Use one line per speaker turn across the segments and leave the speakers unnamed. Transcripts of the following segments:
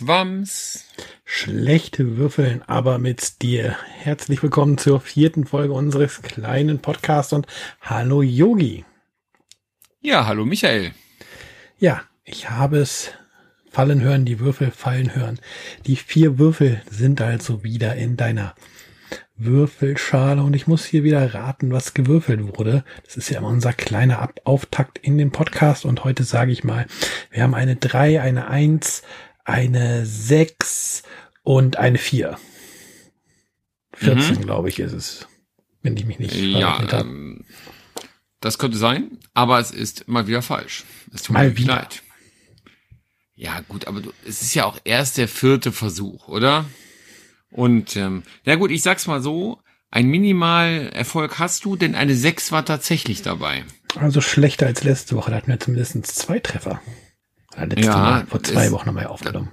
Swams.
Schlechte Würfeln, aber mit Stil. Herzlich willkommen zur vierten Folge unseres kleinen Podcasts und hallo Yogi.
Ja, hallo Michael.
Ja, ich habe es fallen hören, die Würfel fallen hören. Die vier Würfel sind also wieder in deiner Würfelschale und ich muss hier wieder raten, was gewürfelt wurde. Das ist ja immer unser kleiner Auftakt in den Podcast und heute sage ich mal, wir haben eine 3, eine 1, eine 6 und eine 4. 14, mhm. glaube ich, ist es. Wenn ich mich nicht
ja, ähm, das könnte sein, aber es ist mal wieder falsch. Es tut mal mir wieder. leid. Ja, gut, aber du, es ist ja auch erst der vierte Versuch, oder? Und ähm, ja gut, ich sag's mal so, ein Minimalerfolg hast du, denn eine 6 war tatsächlich dabei.
Also schlechter als letzte Woche, da hatten wir zumindest zwei Treffer. Letzte ja, Mal, vor zwei Wochen haben wir aufgenommen.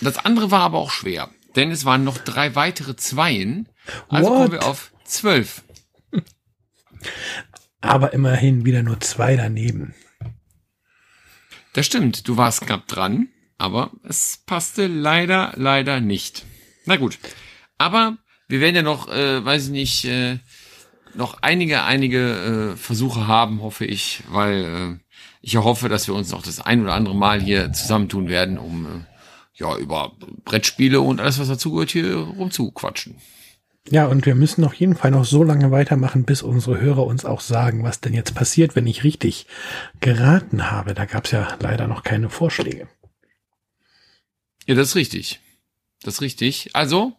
Das andere war aber auch schwer, denn es waren noch drei weitere Zweien. Also What? kommen wir auf zwölf.
Aber immerhin wieder nur zwei daneben.
Das stimmt, du warst knapp dran, aber es passte leider, leider nicht. Na gut. Aber wir werden ja noch, äh, weiß ich nicht, äh, noch einige, einige äh, Versuche haben, hoffe ich, weil äh, ich hoffe, dass wir uns noch das ein oder andere Mal hier zusammentun werden, um äh, ja über Brettspiele und alles, was dazugehört, hier rumzuquatschen.
Ja, und wir müssen auf jeden Fall noch so lange weitermachen, bis unsere Hörer uns auch sagen, was denn jetzt passiert, wenn ich richtig geraten habe. Da gab es ja leider noch keine Vorschläge.
Ja, das ist richtig. Das ist richtig. Also,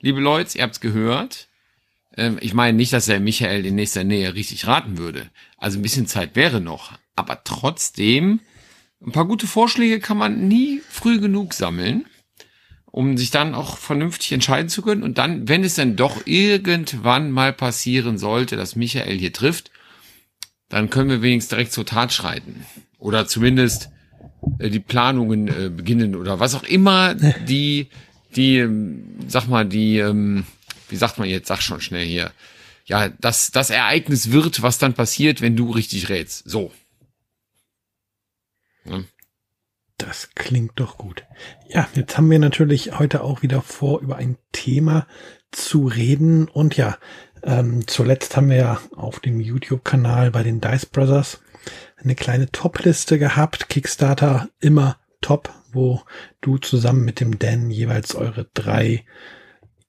liebe Leute, ihr habt's gehört. Ähm, ich meine nicht, dass der Michael in nächster Nähe richtig raten würde. Also ein bisschen Zeit wäre noch. Aber trotzdem, ein paar gute Vorschläge kann man nie früh genug sammeln, um sich dann auch vernünftig entscheiden zu können. Und dann, wenn es dann doch irgendwann mal passieren sollte, dass Michael hier trifft, dann können wir wenigstens direkt zur Tat schreiten. Oder zumindest äh, die Planungen äh, beginnen oder was auch immer die, die, ähm, sag mal, die, ähm, wie sagt man jetzt, sag schon schnell hier, ja, das, das Ereignis wird, was dann passiert, wenn du richtig rätst. So.
Das klingt doch gut. Ja, jetzt haben wir natürlich heute auch wieder vor, über ein Thema zu reden. Und ja, ähm, zuletzt haben wir ja auf dem YouTube-Kanal bei den Dice Brothers eine kleine Top-Liste gehabt. Kickstarter immer top, wo du zusammen mit dem Dan jeweils eure drei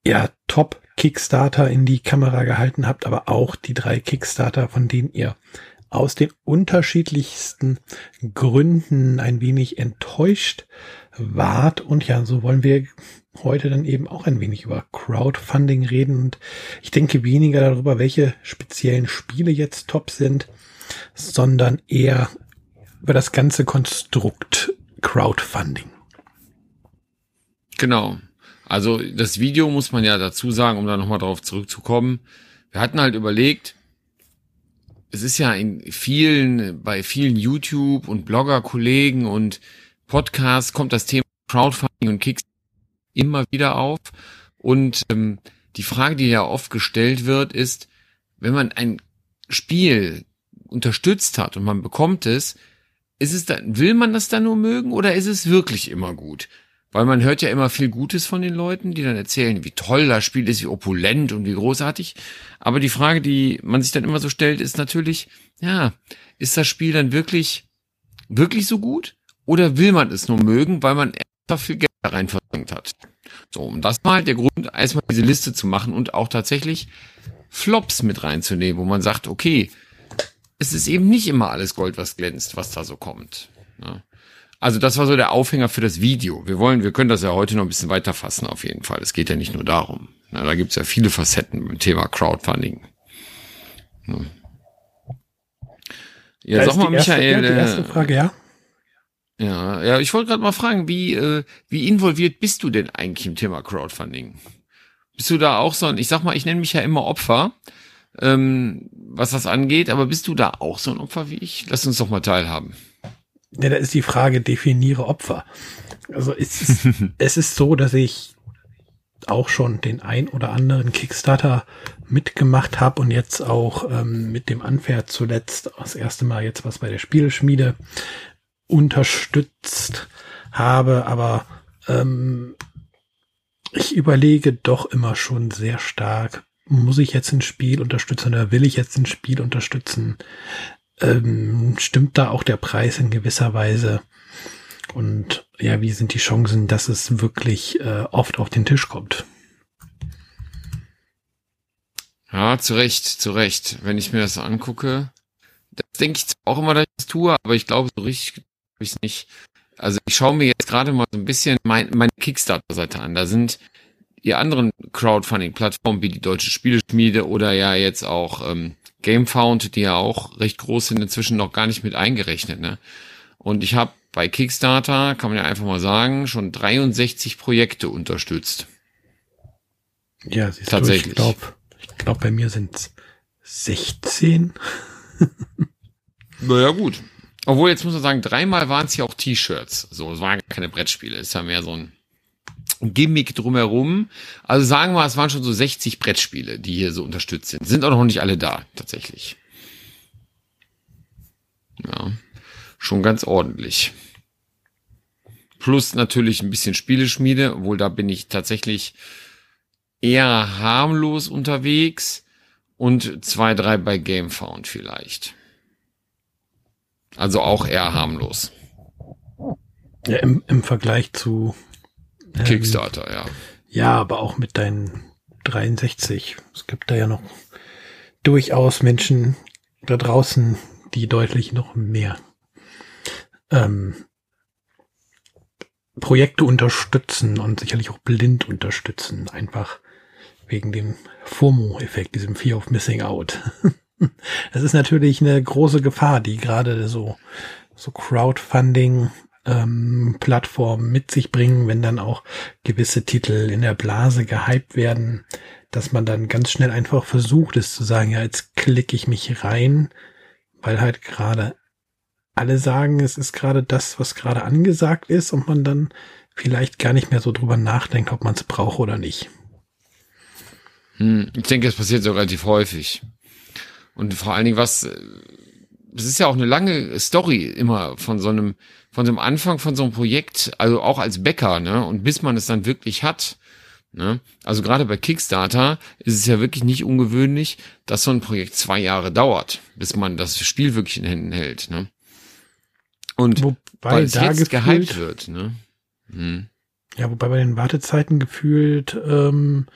ja, Top Kickstarter in die Kamera gehalten habt, aber auch die drei Kickstarter, von denen ihr aus den unterschiedlichsten Gründen ein wenig enttäuscht wart. Und ja, so wollen wir heute dann eben auch ein wenig über Crowdfunding reden. Und ich denke weniger darüber, welche speziellen Spiele jetzt top sind, sondern eher über das ganze Konstrukt Crowdfunding.
Genau. Also das Video muss man ja dazu sagen, um da nochmal drauf zurückzukommen. Wir hatten halt überlegt, es ist ja in vielen, bei vielen YouTube und Blogger-Kollegen und Podcasts kommt das Thema Crowdfunding und Kicks immer wieder auf. Und ähm, die Frage, die ja oft gestellt wird, ist, wenn man ein Spiel unterstützt hat und man bekommt es, ist es dann, will man das dann nur mögen oder ist es wirklich immer gut? Weil man hört ja immer viel Gutes von den Leuten, die dann erzählen, wie toll das Spiel ist, wie opulent und wie großartig. Aber die Frage, die man sich dann immer so stellt, ist natürlich, ja, ist das Spiel dann wirklich, wirklich so gut? Oder will man es nur mögen, weil man einfach viel Geld rein versenkt hat? So, und das war halt der Grund, erstmal diese Liste zu machen und auch tatsächlich Flops mit reinzunehmen, wo man sagt, okay, es ist eben nicht immer alles Gold, was glänzt, was da so kommt. Ja. Also das war so der Aufhänger für das Video. Wir wollen, wir können das ja heute noch ein bisschen weiter fassen auf jeden Fall. Es geht ja nicht nur darum. Ja, da gibt's ja viele Facetten beim Thema Crowdfunding. Ja,
ja sag mal, erste, Michael. Ja, die erste Frage, ja.
Ja, ja, ich wollte gerade mal fragen, wie, äh, wie involviert bist du denn eigentlich im Thema Crowdfunding? Bist du da auch so ein, ich sag mal, ich nenne mich ja immer Opfer ähm, was das angeht. Aber bist du da auch so ein Opfer wie ich? Lass uns doch mal teilhaben.
Ja, da ist die Frage, definiere Opfer. Also es ist, es ist so, dass ich auch schon den ein oder anderen Kickstarter mitgemacht habe und jetzt auch ähm, mit dem Unfair zuletzt das erste Mal jetzt was bei der Spielschmiede unterstützt habe, aber ähm, ich überlege doch immer schon sehr stark, muss ich jetzt ein Spiel unterstützen oder will ich jetzt ein Spiel unterstützen? Ähm, stimmt da auch der Preis in gewisser Weise? Und ja, wie sind die Chancen, dass es wirklich äh, oft auf den Tisch kommt?
Ja, zu Recht, zu Recht. Wenn ich mir das angucke, das denke ich auch immer, dass ich das tue, aber ich glaube, so richtig habe ich es nicht. Also ich schaue mir jetzt gerade mal so ein bisschen mein, meine Kickstarter-Seite an. Da sind die anderen Crowdfunding-Plattformen wie die Deutsche Spieleschmiede oder ja jetzt auch ähm, GameFound, die ja auch recht groß sind, inzwischen noch gar nicht mit eingerechnet. Ne? Und ich habe bei Kickstarter, kann man ja einfach mal sagen, schon 63 Projekte unterstützt.
Ja, siehst Tatsächlich. Du, ich glaube, ich glaub, bei mir sind es 16.
naja, gut. Obwohl, jetzt muss man sagen, dreimal waren es ja auch T-Shirts. So, es waren keine Brettspiele. Es ist ja mehr so ein Gimmick drumherum. Also sagen wir, es waren schon so 60 Brettspiele, die hier so unterstützt sind. Sind auch noch nicht alle da, tatsächlich. Ja, schon ganz ordentlich. Plus natürlich ein bisschen Spieleschmiede, obwohl da bin ich tatsächlich eher harmlos unterwegs und zwei, drei bei Gamefound vielleicht. Also auch eher harmlos.
Ja, im, im Vergleich zu
ähm, Kickstarter, ja.
Ja, aber auch mit deinen 63. Es gibt da ja noch durchaus Menschen da draußen, die deutlich noch mehr ähm, Projekte unterstützen und sicherlich auch blind unterstützen, einfach wegen dem FOMO-Effekt, diesem Fear of Missing Out. Das ist natürlich eine große Gefahr, die gerade so, so Crowdfunding ähm, Plattformen mit sich bringen, wenn dann auch gewisse Titel in der Blase gehypt werden, dass man dann ganz schnell einfach versucht ist zu sagen, ja, jetzt klicke ich mich rein, weil halt gerade alle sagen, es ist gerade das, was gerade angesagt ist und man dann vielleicht gar nicht mehr so drüber nachdenkt, ob man es braucht oder nicht.
Hm, ich denke, es passiert so relativ häufig. Und vor allen Dingen, was, es ist ja auch eine lange Story immer von so einem, von so einem Anfang von so einem Projekt, also auch als Bäcker, ne, und bis man es dann wirklich hat, ne, also gerade bei Kickstarter ist es ja wirklich nicht ungewöhnlich, dass so ein Projekt zwei Jahre dauert, bis man das Spiel wirklich in Händen hält, ne. Und wobei weil es jetzt gefühlt, gehypt wird, ne. Hm.
Ja, wobei bei den Wartezeiten gefühlt, ähm,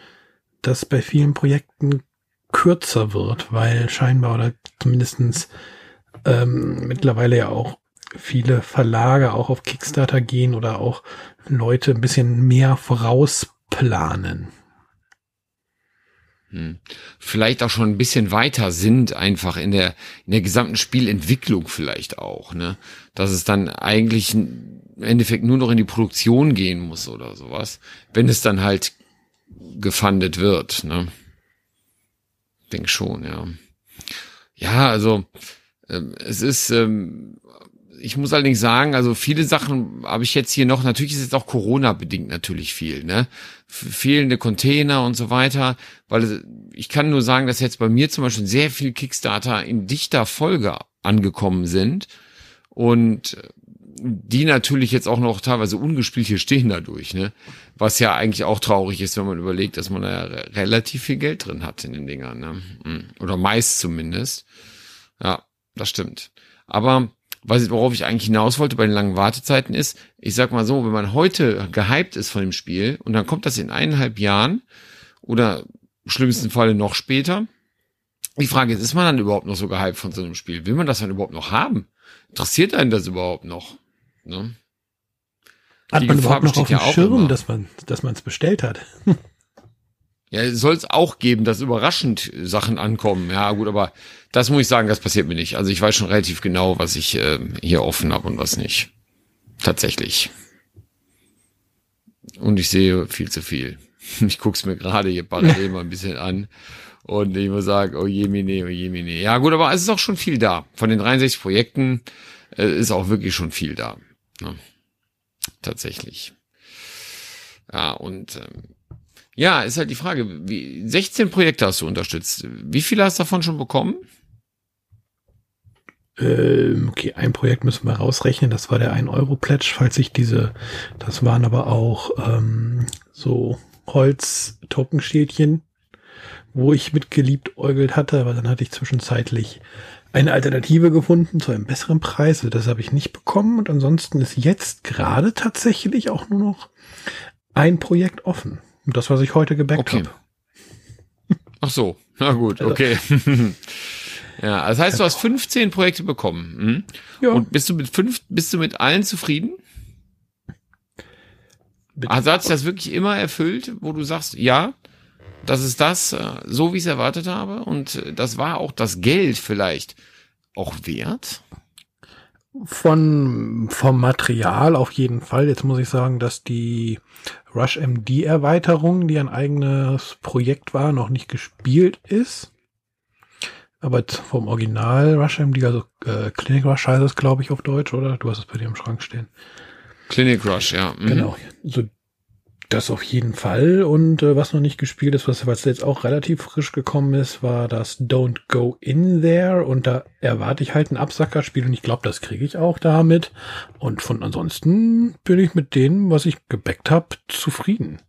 dass bei vielen Projekten kürzer wird, weil scheinbar oder zumindestens ähm, mittlerweile ja auch viele Verlage auch auf Kickstarter gehen oder auch Leute ein bisschen mehr vorausplanen.
Hm. Vielleicht auch schon ein bisschen weiter sind, einfach in der, in der gesamten Spielentwicklung vielleicht auch, ne? Dass es dann eigentlich im Endeffekt nur noch in die Produktion gehen muss oder sowas, wenn es dann halt gefundet wird, ne? denke schon, ja. Ja, also ähm, es ist, ähm, ich muss allerdings sagen, also viele Sachen habe ich jetzt hier noch, natürlich ist es auch Corona-bedingt natürlich viel, ne? Fehlende Container und so weiter, weil ich kann nur sagen, dass jetzt bei mir zum Beispiel sehr viel Kickstarter in dichter Folge angekommen sind und die natürlich jetzt auch noch teilweise ungespielt hier stehen dadurch, ne? Was ja eigentlich auch traurig ist, wenn man überlegt, dass man da ja relativ viel Geld drin hat in den Dingern, ne? Oder meist zumindest. Ja, das stimmt. Aber was, worauf ich eigentlich hinaus wollte bei den langen Wartezeiten ist, ich sag mal so, wenn man heute gehypt ist von dem Spiel und dann kommt das in eineinhalb Jahren oder im schlimmsten Falle noch später, die Frage ist, ist man dann überhaupt noch so gehypt von so einem Spiel? Will man das dann überhaupt noch haben? Interessiert einen das überhaupt noch? Ne?
Hat die man Gefahr überhaupt noch auf dem ja Schirm, immer. dass man dass man es bestellt hat?
ja, soll es auch geben, dass überraschend Sachen ankommen. Ja, gut, aber das muss ich sagen, das passiert mir nicht. Also ich weiß schon relativ genau, was ich äh, hier offen habe und was nicht. Tatsächlich. Und ich sehe viel zu viel. Ich guck's mir gerade hier parallel mal ein bisschen an. Und ich muss sagen, oh je mine, oh je mine. Ja gut, aber es ist auch schon viel da. Von den 63 Projekten äh, ist auch wirklich schon viel da. Ne? Tatsächlich. Ja, und ähm, ja, ist halt die Frage, wie 16 Projekte hast du unterstützt. Wie viele hast du davon schon bekommen?
Ähm, okay, ein Projekt müssen wir rausrechnen. Das war der 1-Euro-Pledge, falls ich diese, das waren aber auch ähm, so Holz-Tokenschädchen, wo ich mit geliebt äugelt hatte, aber dann hatte ich zwischenzeitlich eine Alternative gefunden zu einem besseren Preis. Also das habe ich nicht bekommen. Und ansonsten ist jetzt gerade tatsächlich auch nur noch ein Projekt offen. Das, was ich heute gebackt okay. habe.
Ach so, na gut, also, okay. ja, das heißt, du hast 15 Projekte bekommen. Hm? Ja. Und bist du mit fünf, bist du mit allen zufrieden? Also hat sich das wirklich immer erfüllt, wo du sagst, ja, das ist das, äh, so wie ich es erwartet habe. Und äh, das war auch das Geld vielleicht auch wert?
Von, vom Material auf jeden Fall. Jetzt muss ich sagen, dass die Rush MD Erweiterung, die ein eigenes Projekt war, noch nicht gespielt ist. Aber vom Original Rush MD, also äh, Clinic Rush heißt es, glaube ich, auf Deutsch, oder? Du hast es bei dir im Schrank stehen.
Clinic Rush, ja.
Mhm. Genau. So das auf jeden Fall. Und äh, was noch nicht gespielt ist, was, was jetzt auch relativ frisch gekommen ist, war das Don't Go In There. Und da erwarte ich halt ein Absackerspiel und ich glaube, das kriege ich auch damit. Und von ansonsten bin ich mit dem, was ich gebackt habe, zufrieden.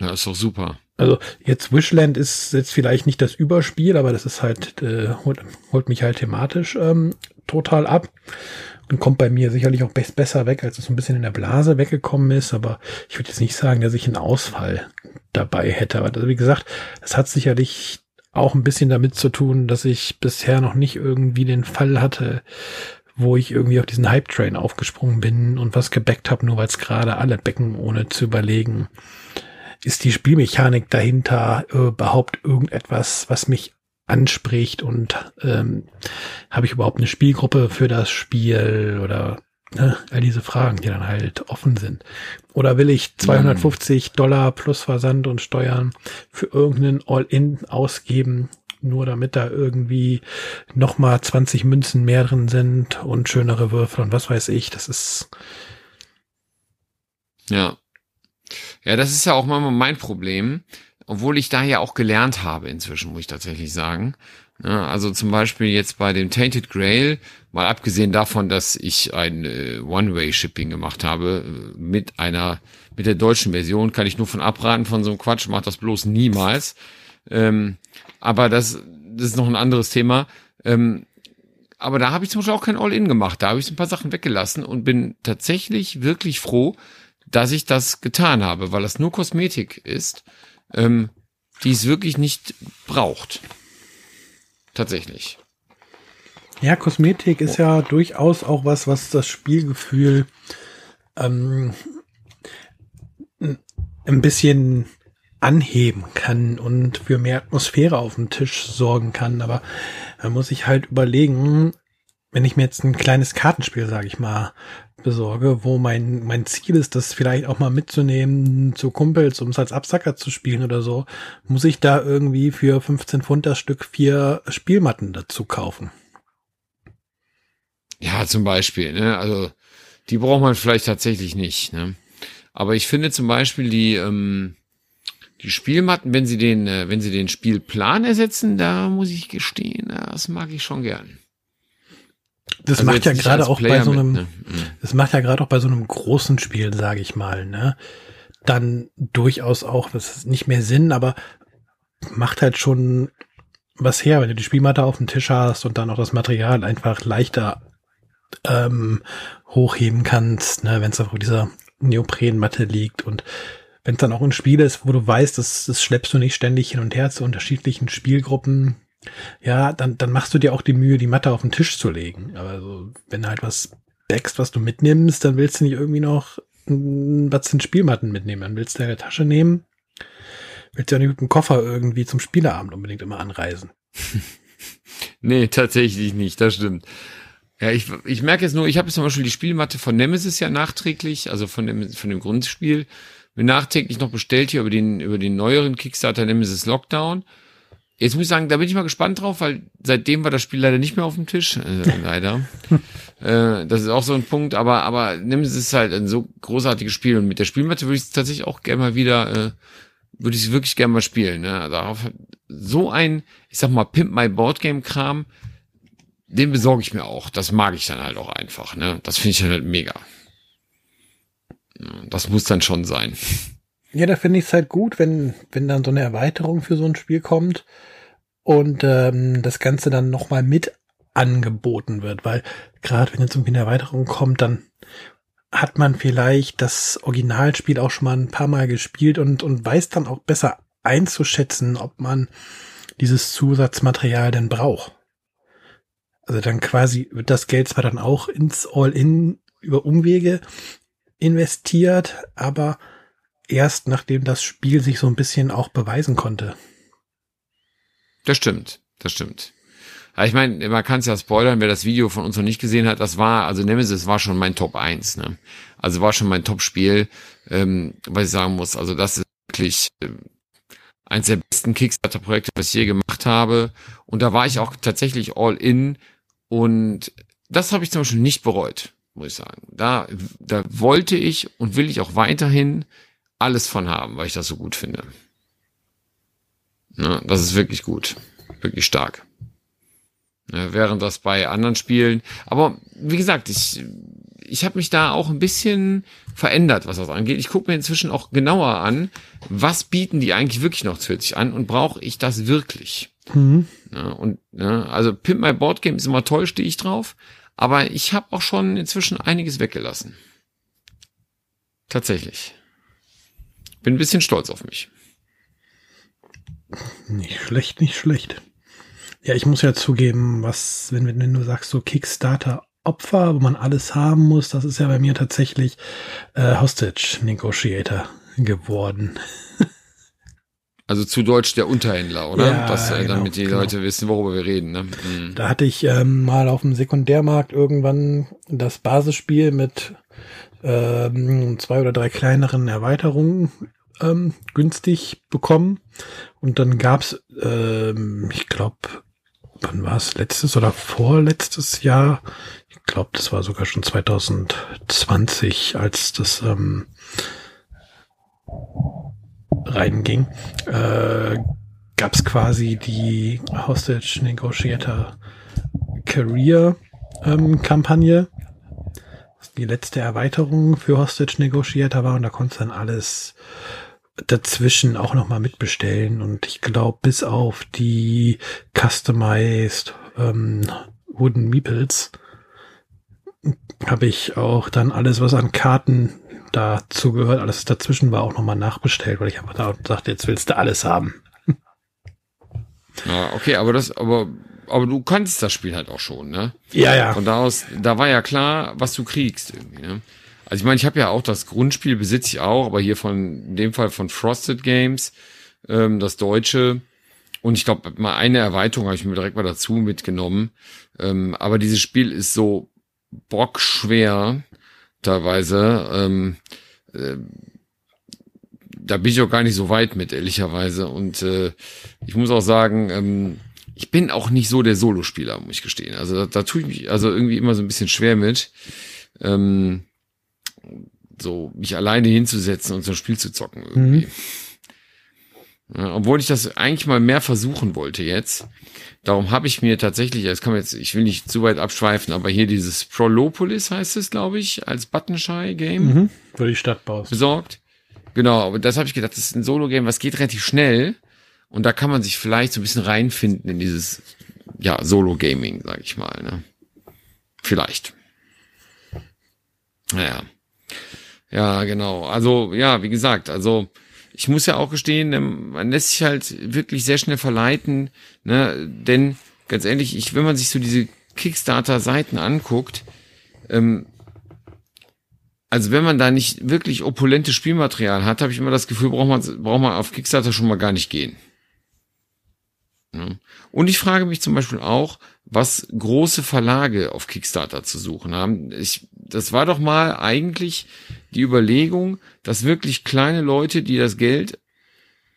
Ja, ist doch super.
Also jetzt Wishland ist jetzt vielleicht nicht das Überspiel, aber das ist halt, äh, holt, holt mich halt thematisch ähm, total ab und kommt bei mir sicherlich auch besser weg, als es so ein bisschen in der Blase weggekommen ist. Aber ich würde jetzt nicht sagen, dass ich einen Ausfall dabei hätte. Aber wie gesagt, es hat sicherlich auch ein bisschen damit zu tun, dass ich bisher noch nicht irgendwie den Fall hatte, wo ich irgendwie auf diesen Hype-Train aufgesprungen bin und was gebackt habe, nur weil es gerade alle becken, ohne zu überlegen, ist die Spielmechanik dahinter überhaupt irgendetwas, was mich anspricht und ähm, habe ich überhaupt eine Spielgruppe für das Spiel oder ne, all diese Fragen, die dann halt offen sind. Oder will ich 250 mhm. Dollar plus Versand und Steuern für irgendeinen All-In ausgeben, nur damit da irgendwie nochmal 20 Münzen mehr drin sind und schönere Würfel und was weiß ich. Das ist.
Ja. Ja, das ist ja auch manchmal mein Problem obwohl ich da ja auch gelernt habe inzwischen, muss ich tatsächlich sagen. Ja, also zum Beispiel jetzt bei dem Tainted Grail, mal abgesehen davon, dass ich ein äh, One-Way-Shipping gemacht habe äh, mit einer, mit der deutschen Version, kann ich nur von abraten von so einem Quatsch, mach das bloß niemals. Ähm, aber das, das ist noch ein anderes Thema. Ähm, aber da habe ich zum Beispiel auch kein All-In gemacht. Da habe ich ein paar Sachen weggelassen und bin tatsächlich wirklich froh, dass ich das getan habe, weil das nur Kosmetik ist ähm, die es wirklich nicht braucht. Tatsächlich.
Ja, Kosmetik ist ja durchaus auch was, was das Spielgefühl ähm, ein bisschen anheben kann und für mehr Atmosphäre auf dem Tisch sorgen kann. Aber man muss sich halt überlegen, wenn ich mir jetzt ein kleines Kartenspiel, sage ich mal, besorge, wo mein, mein Ziel ist, das vielleicht auch mal mitzunehmen zu Kumpels, um es als Absacker zu spielen oder so, muss ich da irgendwie für 15 Pfund das Stück vier Spielmatten dazu kaufen.
Ja, zum Beispiel, ne? Also die braucht man vielleicht tatsächlich nicht, ne? Aber ich finde zum Beispiel die, ähm, die Spielmatten, wenn sie den, äh, wenn sie den Spielplan ersetzen, da muss ich gestehen, das mag ich schon gern.
Das also macht ja gerade auch Player bei so einem, mit, ne? Mhm. das macht ja gerade auch bei so einem großen Spiel, sage ich mal, ne, dann durchaus auch, das ist nicht mehr Sinn, aber macht halt schon was her, wenn du die Spielmatte auf dem Tisch hast und dann auch das Material einfach leichter ähm, hochheben kannst, ne, wenn es auf dieser Neoprenmatte liegt und wenn es dann auch ein Spiel ist, wo du weißt, das, das schleppst du nicht ständig hin und her zu unterschiedlichen Spielgruppen, ja, dann, dann machst du dir auch die Mühe, die Matte auf den Tisch zu legen. Aber so, wenn du halt was backst, was du mitnimmst, dann willst du nicht irgendwie noch was sind Spielmatten mitnehmen. Dann willst du deine Tasche nehmen. Willst du ja nicht mit dem Koffer irgendwie zum Spieleabend unbedingt immer anreisen.
nee, tatsächlich nicht, das stimmt. Ja, ich, ich merke jetzt nur, ich habe jetzt zum Beispiel die Spielmatte von Nemesis ja nachträglich, also von dem, von dem Grundspiel, mir nachträglich noch bestellt hier über den, über den neueren Kickstarter Nemesis Lockdown. Jetzt muss ich sagen, da bin ich mal gespannt drauf, weil seitdem war das Spiel leider nicht mehr auf dem Tisch, äh, leider. äh, das ist auch so ein Punkt, aber aber nimm es ist halt ein so großartiges Spiel und mit der Spielmatte würde ich es tatsächlich auch gerne mal wieder, äh, würde ich es wirklich gerne mal spielen. Ne? Darauf so ein, ich sag mal, Pimp My Board Game Kram, den besorge ich mir auch. Das mag ich dann halt auch einfach. Ne? Das finde ich dann halt mega. Das muss dann schon sein.
Ja, da finde ich es halt gut, wenn, wenn dann so eine Erweiterung für so ein Spiel kommt und ähm, das Ganze dann nochmal mit angeboten wird, weil gerade wenn jetzt irgendwie eine Erweiterung kommt, dann hat man vielleicht das Originalspiel auch schon mal ein paar Mal gespielt und, und weiß dann auch besser einzuschätzen, ob man dieses Zusatzmaterial denn braucht. Also dann quasi wird das Geld zwar dann auch ins All-In über Umwege investiert, aber erst nachdem das Spiel sich so ein bisschen auch beweisen konnte.
Das stimmt, das stimmt. Ich meine, man kann es ja spoilern, wer das Video von uns noch nicht gesehen hat, das war, also Nemesis war schon mein Top 1, ne? Also war schon mein Top-Spiel, ähm, was ich sagen muss. Also das ist wirklich äh, eins der besten Kickstarter-Projekte, was ich je gemacht habe. Und da war ich auch tatsächlich all in. Und das habe ich zum Beispiel nicht bereut, muss ich sagen. Da, da wollte ich und will ich auch weiterhin alles von haben, weil ich das so gut finde. Ne, das ist wirklich gut. Wirklich stark. Ne, während das bei anderen Spielen, aber wie gesagt, ich, ich habe mich da auch ein bisschen verändert, was das angeht. Ich gucke mir inzwischen auch genauer an, was bieten die eigentlich wirklich noch zusätzlich an und brauche ich das wirklich? Mhm. Ne, und ne, also Pimp My Board Game ist immer toll, stehe ich drauf, aber ich habe auch schon inzwischen einiges weggelassen. Tatsächlich. Bin ein bisschen stolz auf mich.
Nicht schlecht, nicht schlecht. Ja, ich muss ja zugeben, was, wenn, wenn du sagst, so Kickstarter Opfer, wo man alles haben muss, das ist ja bei mir tatsächlich äh, Hostage Negotiator geworden.
Also zu Deutsch der Unterhändler, oder? Ja, das, äh, genau, damit die genau. Leute wissen, worüber wir reden. Ne? Mhm.
Da hatte ich ähm, mal auf dem Sekundärmarkt irgendwann das Basisspiel mit ähm, zwei oder drei kleineren Erweiterungen ähm, günstig bekommen. Und dann gab's, ähm, ich glaube, wann war es, letztes oder vorletztes Jahr, ich glaube, das war sogar schon 2020, als das ähm, reinging, äh, gab es quasi die Hostage Negotiator Career ähm, Kampagne, die letzte Erweiterung für Hostage Negotiator war und da konntest dann alles dazwischen auch nochmal mitbestellen und ich glaube bis auf die customized ähm, Wooden Meeples habe ich auch dann alles, was an Karten dazu gehört, alles dazwischen war, auch nochmal nachbestellt, weil ich einfach da dachte, jetzt willst du alles haben.
Ja, okay, aber das, aber, aber du kanntest das Spiel halt auch schon, ne?
Ja, ja.
Von da aus, da war ja klar, was du kriegst irgendwie, ne? Also ich meine, ich habe ja auch das Grundspiel, besitze ich auch, aber hier von, in dem Fall von Frosted Games, ähm, das deutsche. Und ich glaube, mal eine Erweiterung habe ich mir direkt mal dazu mitgenommen. Ähm, aber dieses Spiel ist so bockschwer teilweise. Ähm, äh, da bin ich auch gar nicht so weit mit, ehrlicherweise. Und äh, ich muss auch sagen, ähm, ich bin auch nicht so der Solospieler, muss ich gestehen. Also da, da tue ich mich also irgendwie immer so ein bisschen schwer mit. Ähm, so mich alleine hinzusetzen und so ein Spiel zu zocken irgendwie. Mhm. Ja, obwohl ich das eigentlich mal mehr versuchen wollte jetzt. Darum habe ich mir tatsächlich, jetzt kann man jetzt, ich will nicht zu weit abschweifen, aber hier dieses Prolopolis heißt es, glaube ich, als Buttonshy-Game. Mhm,
wo die Stadt baust.
Besorgt. Genau, aber das habe ich gedacht, das ist ein Solo-Game, was geht relativ schnell. Und da kann man sich vielleicht so ein bisschen reinfinden in dieses, ja, Solo-Gaming, sag ich mal. Ne? Vielleicht. Naja. Ja, genau. Also, ja, wie gesagt, also ich muss ja auch gestehen, ähm, man lässt sich halt wirklich sehr schnell verleiten, ne? Denn ganz ehrlich, ich, wenn man sich so diese Kickstarter-Seiten anguckt, ähm, also wenn man da nicht wirklich opulentes Spielmaterial hat, habe ich immer das Gefühl, braucht man, braucht man auf Kickstarter schon mal gar nicht gehen. Und ich frage mich zum Beispiel auch, was große Verlage auf Kickstarter zu suchen haben. Ich, das war doch mal eigentlich die Überlegung, dass wirklich kleine Leute, die das Geld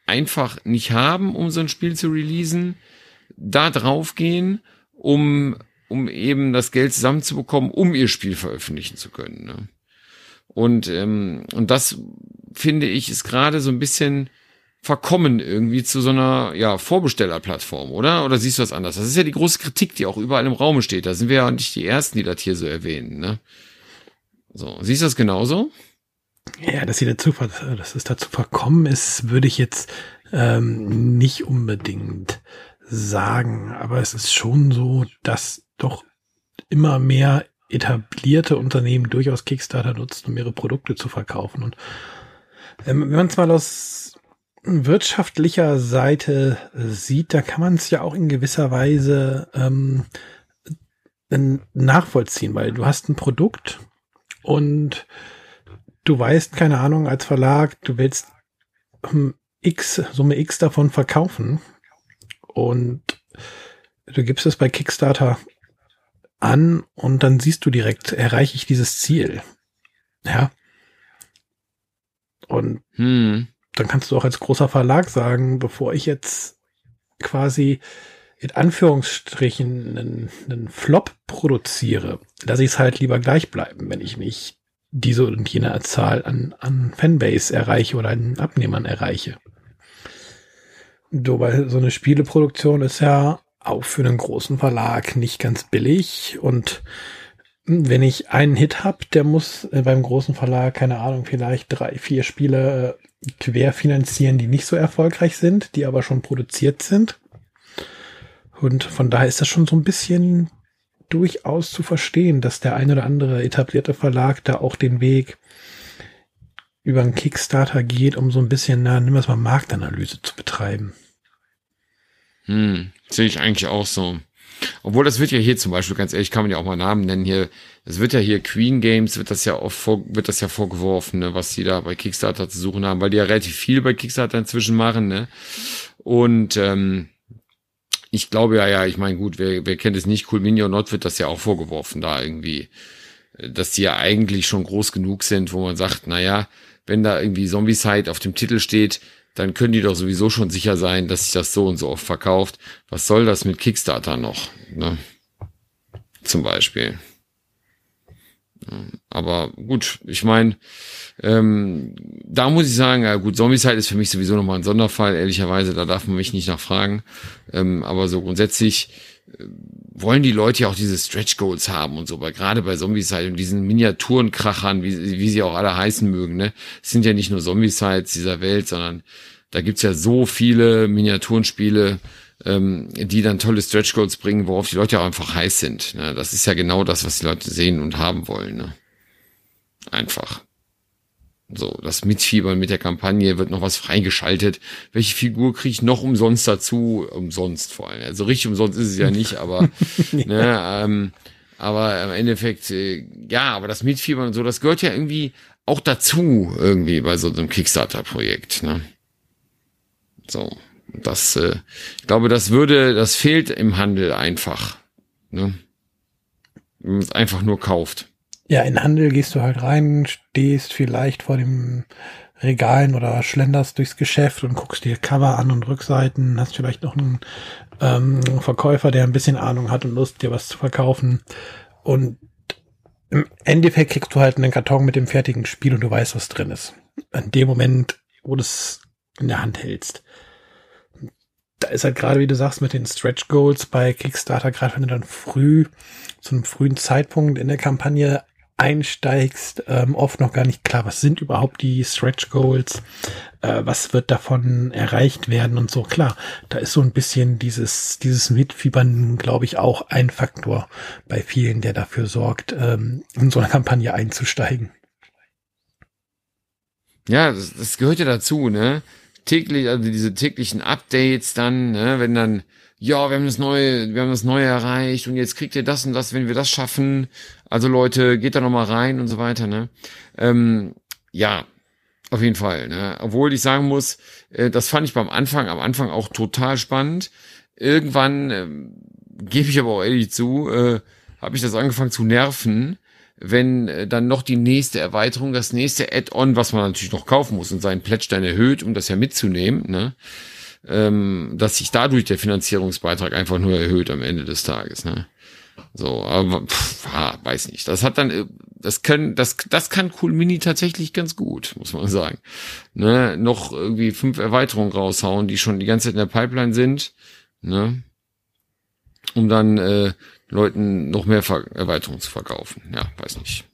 einfach nicht haben, um so ein Spiel zu releasen, da draufgehen, um, um eben das Geld zusammenzubekommen, um ihr Spiel veröffentlichen zu können. Ne? Und, ähm, und das finde ich ist gerade so ein bisschen verkommen irgendwie zu so einer ja, Vorbestellerplattform, oder? Oder siehst du das anders? Das ist ja die große Kritik, die auch überall im Raum steht. Da sind wir ja nicht die Ersten, die das hier so erwähnen. Ne? So, siehst du das genauso?
Ja, dass sie dazu, dass es dazu verkommen ist, würde ich jetzt ähm, nicht unbedingt sagen. Aber es ist schon so, dass doch immer mehr etablierte Unternehmen durchaus Kickstarter nutzen, um ihre Produkte zu verkaufen. Und ähm, wenn man es mal aus wirtschaftlicher Seite sieht, da kann man es ja auch in gewisser Weise ähm, nachvollziehen, weil du hast ein Produkt und du weißt, keine Ahnung, als Verlag, du willst ähm, X, Summe X davon verkaufen und du gibst es bei Kickstarter an und dann siehst du direkt, erreiche ich dieses Ziel. Ja. Und hm. Dann kannst du auch als großer Verlag sagen, bevor ich jetzt quasi in Anführungsstrichen einen, einen Flop produziere, lasse ich es halt lieber gleich bleiben, wenn ich nicht diese und jene Zahl an, an Fanbase erreiche oder an Abnehmern erreiche. So, weil so eine Spieleproduktion ist ja auch für einen großen Verlag nicht ganz billig und wenn ich einen Hit habe, der muss äh, beim großen Verlag, keine Ahnung, vielleicht drei, vier Spiele äh, querfinanzieren, die nicht so erfolgreich sind, die aber schon produziert sind. Und von daher ist das schon so ein bisschen durchaus zu verstehen, dass der ein oder andere etablierte Verlag da auch den Weg über einen Kickstarter geht, um so ein bisschen, na, nimm es mal Marktanalyse zu betreiben.
Hm, sehe ich eigentlich auch so. Obwohl das wird ja hier zum Beispiel, ganz ehrlich, kann man ja auch mal Namen nennen hier. Es wird ja hier Queen Games, wird das ja oft vor, wird das ja vorgeworfen, ne, was die da bei Kickstarter zu suchen haben, weil die ja relativ viel bei Kickstarter inzwischen machen, ne. Und ähm, ich glaube ja, ja, ich meine, gut, wer, wer kennt es nicht, Cool Mini und Not wird das ja auch vorgeworfen, da irgendwie, dass die ja eigentlich schon groß genug sind, wo man sagt, na ja, wenn da irgendwie Zombie-Side auf dem Titel steht, dann können die doch sowieso schon sicher sein, dass sich das so und so oft verkauft. Was soll das mit Kickstarter noch? Ne? Zum Beispiel. Aber gut, ich meine, ähm, da muss ich sagen, ja gut, Zombieside ist für mich sowieso nochmal ein Sonderfall, ehrlicherweise, da darf man mich nicht nachfragen. Ähm, aber so grundsätzlich wollen die Leute ja auch diese Stretch Goals haben und so, weil gerade bei Zombieside und diesen Miniaturenkrachern, wie, wie sie auch alle heißen mögen, ne, es sind ja nicht nur Zombiesides dieser Welt, sondern da gibt's ja so viele Miniaturenspiele, ähm, die dann tolle Stretch Goals bringen, worauf die Leute auch einfach heiß sind. Ne? Das ist ja genau das, was die Leute sehen und haben wollen. Ne? Einfach. So, das Mitfiebern mit der Kampagne wird noch was freigeschaltet. Welche Figur kriege ich noch umsonst dazu? Umsonst vor allem. Also richtig umsonst ist es ja nicht, aber ja. ne, ähm, aber im Endeffekt, äh, ja, aber das Mitfiebern und so, das gehört ja irgendwie auch dazu, irgendwie bei so einem Kickstarter-Projekt. Ne? So, das, äh, ich glaube, das würde, das fehlt im Handel einfach. Ne? Wenn man es einfach nur kauft.
Ja, in Handel gehst du halt rein, stehst vielleicht vor dem Regalen oder schlenderst durchs Geschäft und guckst dir Cover an und Rückseiten, hast vielleicht noch einen ähm, Verkäufer, der ein bisschen Ahnung hat und Lust, dir was zu verkaufen. Und im Endeffekt kriegst du halt einen Karton mit dem fertigen Spiel und du weißt, was drin ist. In dem Moment, wo du es in der Hand hältst. Da ist halt gerade, wie du sagst, mit den Stretch Goals bei Kickstarter, gerade wenn du dann früh, zu einem frühen Zeitpunkt in der Kampagne einsteigst, ähm, oft noch gar nicht klar, was sind überhaupt die Stretch Goals, äh, was wird davon erreicht werden und so. Klar, da ist so ein bisschen dieses, dieses Mitfiebern, glaube ich, auch ein Faktor bei vielen, der dafür sorgt, ähm, in so eine Kampagne einzusteigen.
Ja, das, das gehört ja dazu, ne? Täglich, also diese täglichen Updates dann, ne, wenn dann ja, wir haben das neue, wir haben das neue erreicht und jetzt kriegt ihr das und das, wenn wir das schaffen. Also Leute, geht da noch mal rein und so weiter, ne? Ähm, ja, auf jeden Fall, ne? Obwohl ich sagen muss, äh, das fand ich beim Anfang, am Anfang auch total spannend. Irgendwann äh, gebe ich aber auch ehrlich zu, äh, habe ich das angefangen zu nerven, wenn äh, dann noch die nächste Erweiterung, das nächste Add-on, was man natürlich noch kaufen muss und seinen Pledge erhöht, um das ja mitzunehmen, ne? Ähm, dass sich dadurch der Finanzierungsbeitrag einfach nur erhöht am Ende des Tages. Ne? So, aber pff, ah, weiß nicht. Das hat dann, äh, das können, das, das kann Cool Mini tatsächlich ganz gut, muss man sagen. Ne, noch irgendwie fünf Erweiterungen raushauen, die schon die ganze Zeit in der Pipeline sind, ne, um dann äh, Leuten noch mehr Ver Erweiterungen zu verkaufen. Ja, weiß nicht.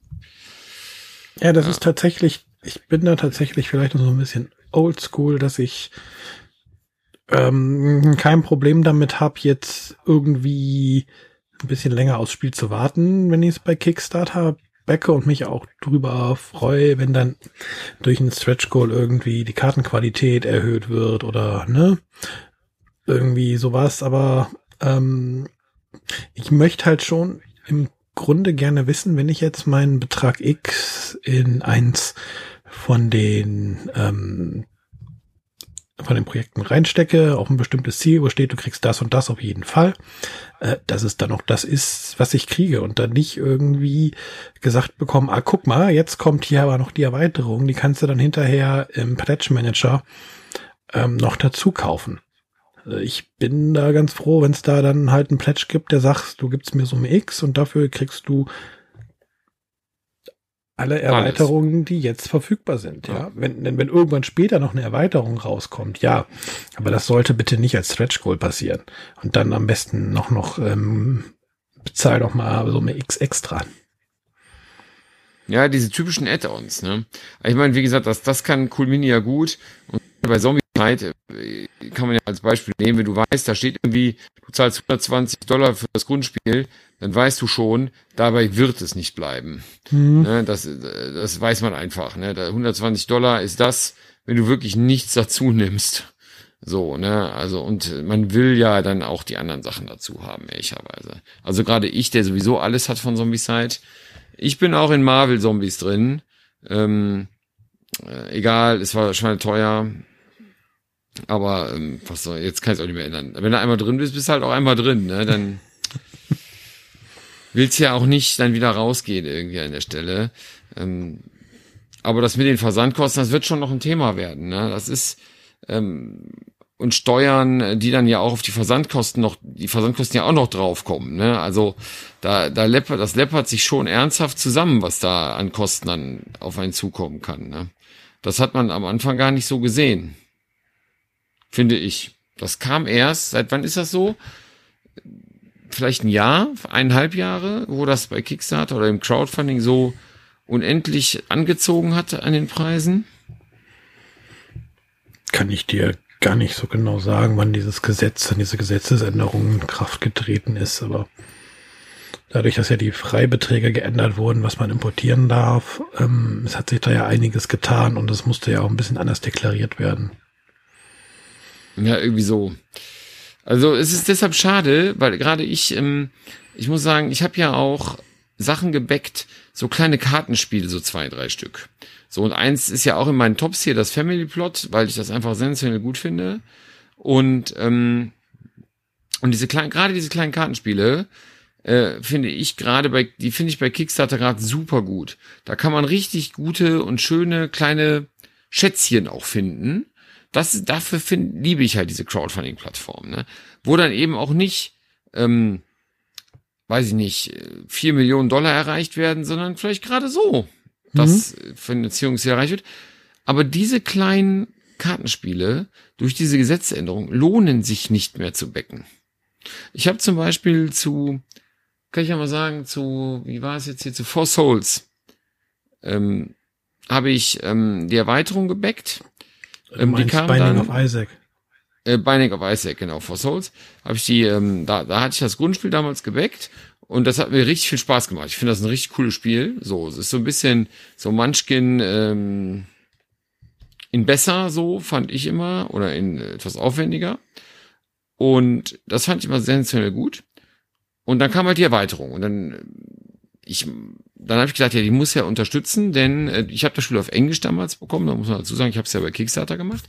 Ja, das ja. ist tatsächlich, ich bin da tatsächlich vielleicht noch so ein bisschen oldschool, dass ich ähm, kein Problem damit habe, jetzt irgendwie ein bisschen länger aufs Spiel zu warten, wenn ich es bei Kickstarter backe und mich auch drüber freue, wenn dann durch einen Stretch Goal irgendwie die Kartenqualität erhöht wird oder ne irgendwie sowas. Aber ähm, ich möchte halt schon im Grunde gerne wissen, wenn ich jetzt meinen Betrag X in eins von den ähm, von den Projekten reinstecke, auf ein bestimmtes Ziel, wo du kriegst das und das auf jeden Fall, äh, dass es dann auch das ist, was ich kriege und dann nicht irgendwie gesagt bekommen, ah, guck mal, jetzt kommt hier aber noch die Erweiterung, die kannst du dann hinterher im Pledge Manager ähm, noch dazu kaufen. Also ich bin da ganz froh, wenn es da dann halt einen Pledge gibt, der sagt, du gibst mir Summe X und dafür kriegst du alle Erweiterungen, Alles. die jetzt verfügbar sind. Ja, ja. Wenn, wenn irgendwann später noch eine Erweiterung rauskommt, ja, aber das sollte bitte nicht als Stretch Goal passieren. Und dann am besten noch noch ähm, bezahl doch mal so eine X extra.
Ja, diese typischen Add-ons. Ne, ich meine, wie gesagt, das das kann Cool Mini ja gut. Und bei Zombie Zeit äh, kann man ja als Beispiel nehmen, wenn du weißt, da steht irgendwie, du zahlst 120 Dollar für das Grundspiel, dann weißt du schon, dabei wird es nicht bleiben. Mhm. Ne, das, das weiß man einfach. Ne? 120 Dollar ist das, wenn du wirklich nichts dazu nimmst. So, ne, also und man will ja dann auch die anderen Sachen dazu haben, ehrlicherweise. Also gerade ich, der sowieso alles hat von Zombicide, ich bin auch in Marvel Zombies drin. Ähm, äh, egal, es war schon teuer. Aber ähm, was soll, jetzt kann ich es auch nicht mehr ändern. Wenn du einmal drin bist, bist du halt auch einmal drin, ne? Dann willst ja auch nicht dann wieder rausgehen irgendwie an der Stelle. Ähm, aber das mit den Versandkosten, das wird schon noch ein Thema werden. Ne? Das ist ähm, und Steuern, die dann ja auch auf die Versandkosten noch, die Versandkosten ja auch noch draufkommen. Ne? Also da, da läppert, das läppert sich schon ernsthaft zusammen, was da an Kosten dann auf einen zukommen kann. Ne? Das hat man am Anfang gar nicht so gesehen, finde ich. Das kam erst, seit wann ist das so? vielleicht ein Jahr, eineinhalb Jahre, wo das bei Kickstarter oder im Crowdfunding so unendlich angezogen hat an den Preisen?
Kann ich dir gar nicht so genau sagen, wann dieses Gesetz, wann diese Gesetzesänderung in Kraft getreten ist, aber dadurch, dass ja die Freibeträge geändert wurden, was man importieren darf, ähm, es hat sich da ja einiges getan und es musste ja auch ein bisschen anders deklariert werden.
Ja, irgendwie so. Also es ist deshalb schade, weil gerade ich, ähm, ich muss sagen, ich habe ja auch Sachen gebackt, so kleine Kartenspiele, so zwei, drei Stück. So, und eins ist ja auch in meinen Tops hier das Family Plot, weil ich das einfach sensationell gut finde. Und, ähm, und diese kleinen, gerade diese kleinen Kartenspiele, äh, finde ich gerade bei, die finde ich bei Kickstarter gerade super gut. Da kann man richtig gute und schöne kleine Schätzchen auch finden das, dafür find, liebe ich halt diese Crowdfunding-Plattform, ne? Wo dann eben auch nicht, ähm, weiß ich nicht, vier Millionen Dollar erreicht werden, sondern vielleicht gerade so, dass mhm. Finanzierungsziel erreicht wird. Aber diese kleinen Kartenspiele durch diese Gesetzesänderung lohnen sich nicht mehr zu becken. Ich habe zum Beispiel zu, kann ich ja mal sagen, zu, wie war es jetzt hier, zu Four Souls, ähm, habe ich ähm, die Erweiterung gebackt
ähm, die kam Binding dann, of Isaac.
Äh, Binding of Isaac, genau, for Souls. Habe ich die, ähm, da, da hatte ich das Grundspiel damals geweckt und das hat mir richtig viel Spaß gemacht. Ich finde das ein richtig cooles Spiel. So, es ist so ein bisschen so Munchkin ähm, in besser, so fand ich immer, oder in etwas aufwendiger. Und das fand ich immer sensationell gut. Und dann kam halt die Erweiterung. Und dann ich, dann habe ich gedacht, ja, die muss ja unterstützen, denn äh, ich habe das Spiel auf Englisch damals bekommen, da muss man dazu sagen, ich habe es ja bei Kickstarter gemacht.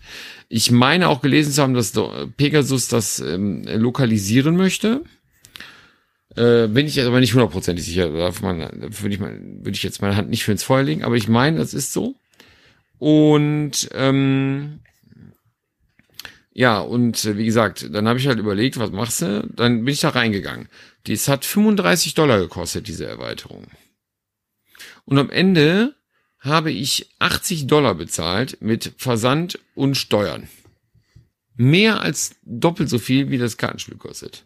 Ich meine auch gelesen zu haben, dass Pegasus das ähm, lokalisieren möchte. Äh, bin ich jetzt aber nicht hundertprozentig sicher. Darf man, würde ich, mal, würde ich jetzt meine Hand nicht für ins Feuer legen, aber ich meine, das ist so. Und ähm, ja, und äh, wie gesagt, dann habe ich halt überlegt, was machst du? Dann bin ich da reingegangen. Dies hat 35 Dollar gekostet, diese Erweiterung. Und am Ende habe ich 80 Dollar bezahlt mit Versand und Steuern. Mehr als doppelt so viel, wie das Kartenspiel kostet.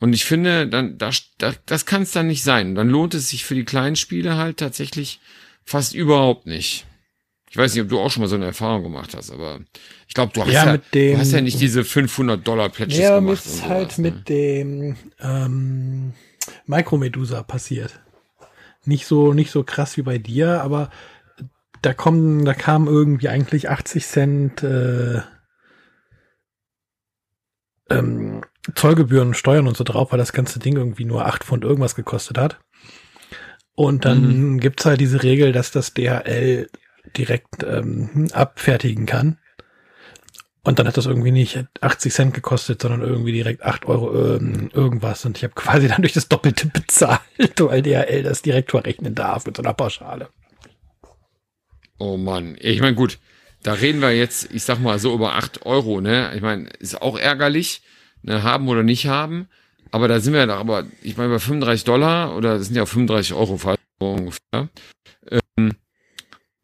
Und ich finde, dann, das, das, das kann es dann nicht sein. Dann lohnt es sich für die kleinen Spiele halt tatsächlich fast überhaupt nicht. Ich weiß nicht, ob du auch schon mal so eine Erfahrung gemacht hast, aber ich glaube, du hast ja, ja du hast ja nicht diese 500 Dollar Pledges
ja,
gemacht.
Ja, halt ne? mit dem ähm, Micromedusa passiert. Nicht so, nicht so krass wie bei dir, aber da kommen, da kam irgendwie eigentlich 80 Cent äh, ähm, Zollgebühren, Steuern und so drauf, weil das ganze Ding irgendwie nur 8 Pfund irgendwas gekostet hat. Und dann mhm. gibt's halt diese Regel, dass das DHL direkt ähm, abfertigen kann. Und dann hat das irgendwie nicht 80 Cent gekostet, sondern irgendwie direkt 8 Euro ähm, irgendwas. Und ich habe quasi dann durch das Doppelte bezahlt, weil DHL das direkt verrechnen darf mit so einer Pauschale.
Oh Mann. Ich meine, gut, da reden wir jetzt, ich sag mal so über 8 Euro, ne? Ich meine, ist auch ärgerlich, ne? haben oder nicht haben. Aber da sind wir ja, aber ich meine, bei 35 Dollar oder das sind ja 35 Euro fast ungefähr. Ähm,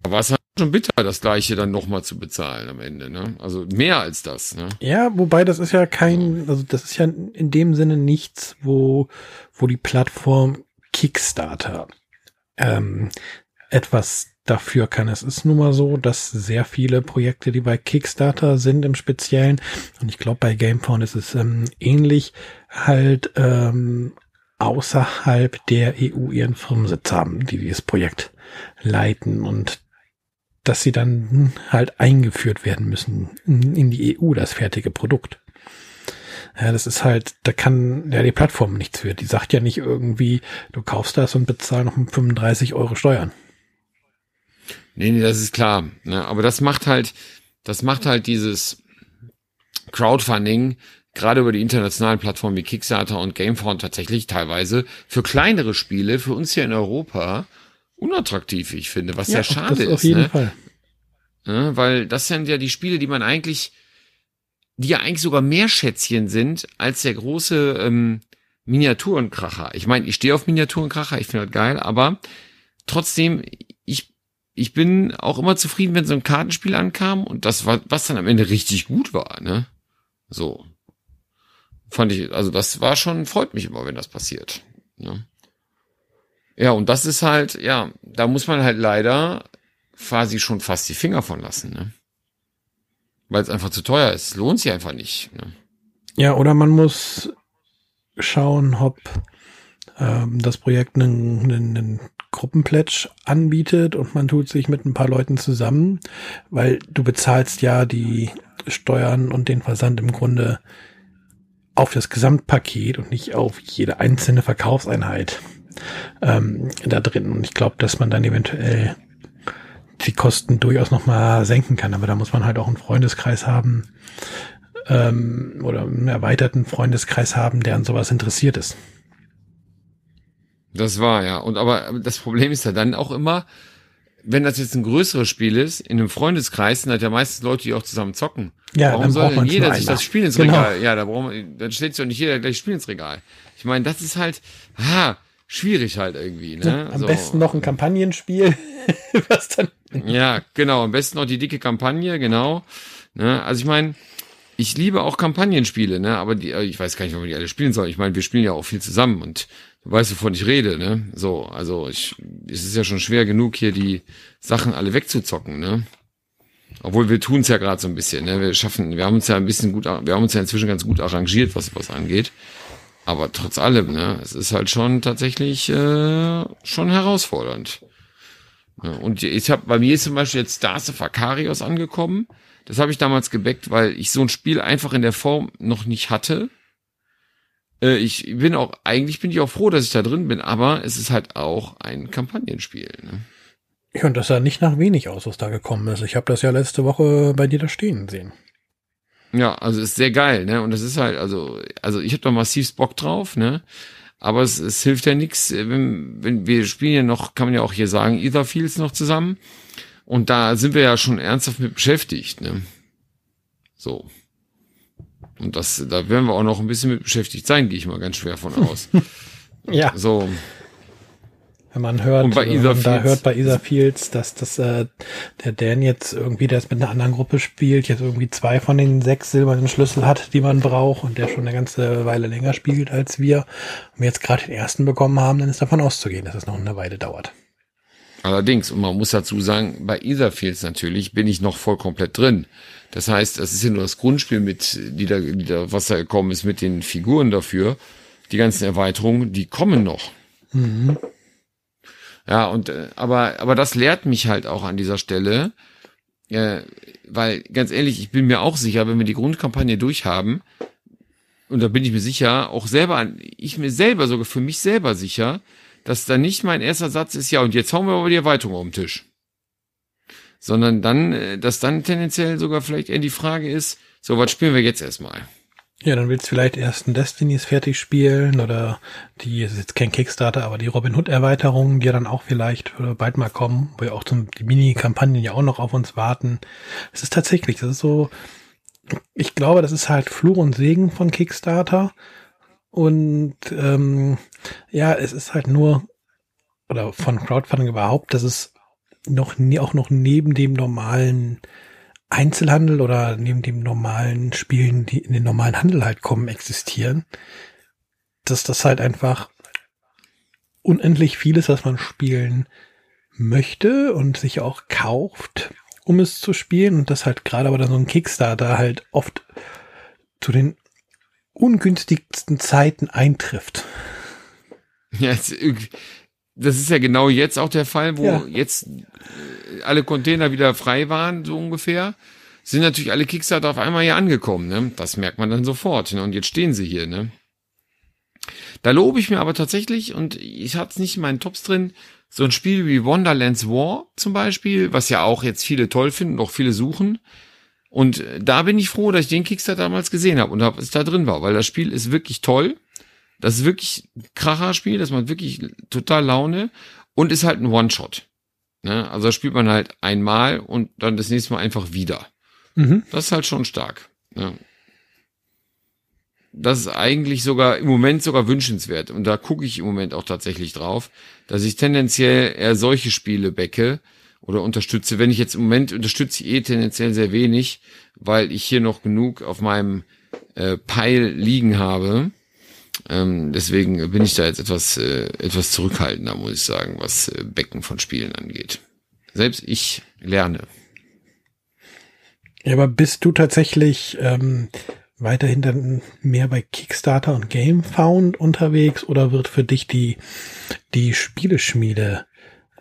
war es schon bitter, das gleiche dann nochmal zu bezahlen am Ende, ne? Also mehr als das, ne?
Ja, wobei das ist ja kein, also das ist ja in dem Sinne nichts, wo, wo die Plattform Kickstarter ähm, etwas dafür kann. Es ist nun mal so, dass sehr viele Projekte, die bei Kickstarter sind im Speziellen, und ich glaube bei GameFound ist es ähm, ähnlich, halt ähm, außerhalb der EU ihren Firmensitz haben, die dieses Projekt leiten und dass sie dann halt eingeführt werden müssen in die EU, das fertige Produkt. Ja, das ist halt, da kann ja die Plattform nichts für. Die sagt ja nicht irgendwie, du kaufst das und bezahlst noch 35 Euro Steuern.
Nee, nee, das ist klar. Ne? Aber das macht halt, das macht halt dieses Crowdfunding gerade über die internationalen Plattformen wie Kickstarter und Gamefound tatsächlich teilweise für kleinere Spiele, für uns hier in Europa, unattraktiv, ich finde, was ja, sehr schade ist. Auf jeden ne? Fall. Ja, weil das sind ja die Spiele, die man eigentlich, die ja eigentlich sogar mehr Schätzchen sind als der große ähm, Miniaturenkracher. Ich meine, ich stehe auf Miniaturenkracher, ich finde das geil, aber trotzdem, ich ich bin auch immer zufrieden, wenn so ein Kartenspiel ankam und das war, was dann am Ende richtig gut war, ne? So. Fand ich, also das war schon, freut mich immer, wenn das passiert. Ne? Ja, und das ist halt, ja, da muss man halt leider quasi schon fast die Finger von lassen, ne? Weil es einfach zu teuer ist. Lohnt sich einfach nicht. Ne?
Ja, oder man muss schauen, ob ähm, das Projekt einen, einen, einen Gruppenplätsch anbietet und man tut sich mit ein paar Leuten zusammen, weil du bezahlst ja die Steuern und den Versand im Grunde auf das Gesamtpaket und nicht auf jede einzelne Verkaufseinheit ähm, da drin. Und ich glaube, dass man dann eventuell die Kosten durchaus nochmal senken kann. Aber da muss man halt auch einen Freundeskreis haben ähm, oder einen erweiterten Freundeskreis haben, der an sowas interessiert ist.
Das war ja. Und aber das Problem ist ja dann auch immer, wenn das jetzt ein größeres Spiel ist, in einem Freundeskreis sind halt ja meistens Leute, die auch zusammen zocken. Ja, Warum soll denn jeder sich das Spiel ins genau. Regal? Ja, da braucht man, dann steht sich doch nicht jeder gleich Spiel ins Regal. Ich meine, das ist halt, ah, schwierig halt irgendwie. Ne? Ja,
am so. besten noch ein Kampagnenspiel,
was dann. Ja, genau. Am besten noch die dicke Kampagne, genau. Ne? Also ich meine, ich liebe auch Kampagnenspiele, ne? Aber die, ich weiß gar nicht, ob man die alle spielen soll. Ich meine, wir spielen ja auch viel zusammen und du weißt, wovon ich rede, ne? So, also ich, es ist ja schon schwer genug, hier die Sachen alle wegzuzocken, ne? Obwohl wir tun es ja gerade so ein bisschen, ne? Wir schaffen, wir haben uns ja ein bisschen gut, wir haben uns ja inzwischen ganz gut arrangiert, was was angeht. Aber trotz allem, ne, es ist halt schon tatsächlich äh, schon herausfordernd. Ja, und ich habe bei mir ist zum Beispiel jetzt Stars of Akarios angekommen. Das habe ich damals gebackt, weil ich so ein Spiel einfach in der Form noch nicht hatte. Äh, ich bin auch, eigentlich bin ich auch froh, dass ich da drin bin, aber es ist halt auch ein Kampagnenspiel. Ne?
Ja, und das sah nicht nach wenig aus, was da gekommen ist. Ich habe das ja letzte Woche bei dir da stehen sehen.
Ja, also ist sehr geil, ne? Und das ist halt, also, also ich habe da massiv Bock drauf, ne? Aber es, es hilft ja nichts, wenn, wenn wir spielen ja noch, kann man ja auch hier sagen, Etherfields noch zusammen. Und da sind wir ja schon ernsthaft mit beschäftigt, ne? So. Und das, da werden wir auch noch ein bisschen mit beschäftigt sein, gehe ich mal ganz schwer von aus.
Ja.
So.
Wenn man hört,
Und bei
wenn man da hört bei Isarfields, dass das äh, der Dan jetzt irgendwie, der es mit einer anderen Gruppe spielt, jetzt irgendwie zwei von den sechs silbernen Schlüssel hat, die man braucht und der schon eine ganze Weile länger spielt als wir und wir jetzt gerade den ersten bekommen haben, dann ist davon auszugehen, dass es noch eine Weile dauert.
Allerdings, und man muss dazu sagen, bei Etherfields natürlich bin ich noch voll komplett drin. Das heißt, es ist ja nur das Grundspiel mit, die da, die da, was da gekommen ist mit den Figuren dafür. Die ganzen Erweiterungen, die kommen noch. Ja, und, äh, aber, aber das lehrt mich halt auch an dieser Stelle, äh, weil ganz ehrlich, ich bin mir auch sicher, wenn wir die Grundkampagne durchhaben, und da bin ich mir sicher, auch selber, ich mir selber sogar für mich selber sicher, dass dann nicht mein erster Satz ist, ja, und jetzt hauen wir aber die Erweiterung auf den Tisch. Sondern dann, äh, dass dann tendenziell sogar vielleicht eher die Frage ist, so, was spielen wir jetzt erstmal?
Ja, dann willst du vielleicht erst ein Destinies fertig spielen oder die, ist jetzt kein Kickstarter, aber die Robin Hood Erweiterungen, die ja dann auch vielleicht oder bald mal kommen, wo ja auch zum, die Mini-Kampagnen ja auch noch auf uns warten. Es ist tatsächlich, das ist so, ich glaube, das ist halt Fluch und Segen von Kickstarter. Und ähm, ja, es ist halt nur, oder von Crowdfunding überhaupt, dass es noch nie, auch noch neben dem normalen Einzelhandel oder neben dem normalen Spielen, die in den normalen Handel halt kommen, existieren, dass das halt einfach unendlich vieles, was man spielen möchte und sich auch kauft, um es zu spielen und das halt gerade aber dann so ein Kickstarter halt oft zu den ungünstigsten Zeiten eintrifft.
Ja, das ist ja genau jetzt auch der Fall, wo
Ja.
jetzt alle Container wieder frei waren, so ungefähr. Sind natürlich alle Kickstarter auf einmal hier angekommen, ne? Das merkt man dann sofort, ne? Und jetzt stehen sie hier, ne? Da lobe ich mir aber tatsächlich, und ich hatte es nicht in meinen Tops drin, so ein Spiel wie Wonderlands War zum Beispiel, was ja auch jetzt viele toll finden und auch viele suchen. Und äh, da bin ich froh, dass ich den Kickstarter damals gesehen habe und hab, es da drin war, weil das Spiel ist wirklich toll. Das ist wirklich ein Kracherspiel, das macht wirklich total Laune und ist halt ein One-Shot. Ne? Also da spielt man halt einmal und dann das nächste Mal einfach wieder.
Mhm.
Das ist halt schon stark. Ne? Das ist eigentlich sogar im Moment sogar wünschenswert. Und da gucke ich im Moment auch tatsächlich drauf, dass ich tendenziell eher solche Spiele backe oder unterstütze. Wenn ich jetzt im Moment unterstütze ich eh tendenziell sehr wenig, weil ich hier noch genug auf meinem äh, Pile liegen habe. Ähm, deswegen bin ich da jetzt etwas, äh, etwas zurückhaltender, muss ich sagen, was äh, Becken von Spielen angeht. Selbst ich lerne.
Ja, aber bist du tatsächlich ähm, weiterhin dann mehr bei Kickstarter und GameFound unterwegs oder wird für dich die, die Spieleschmiede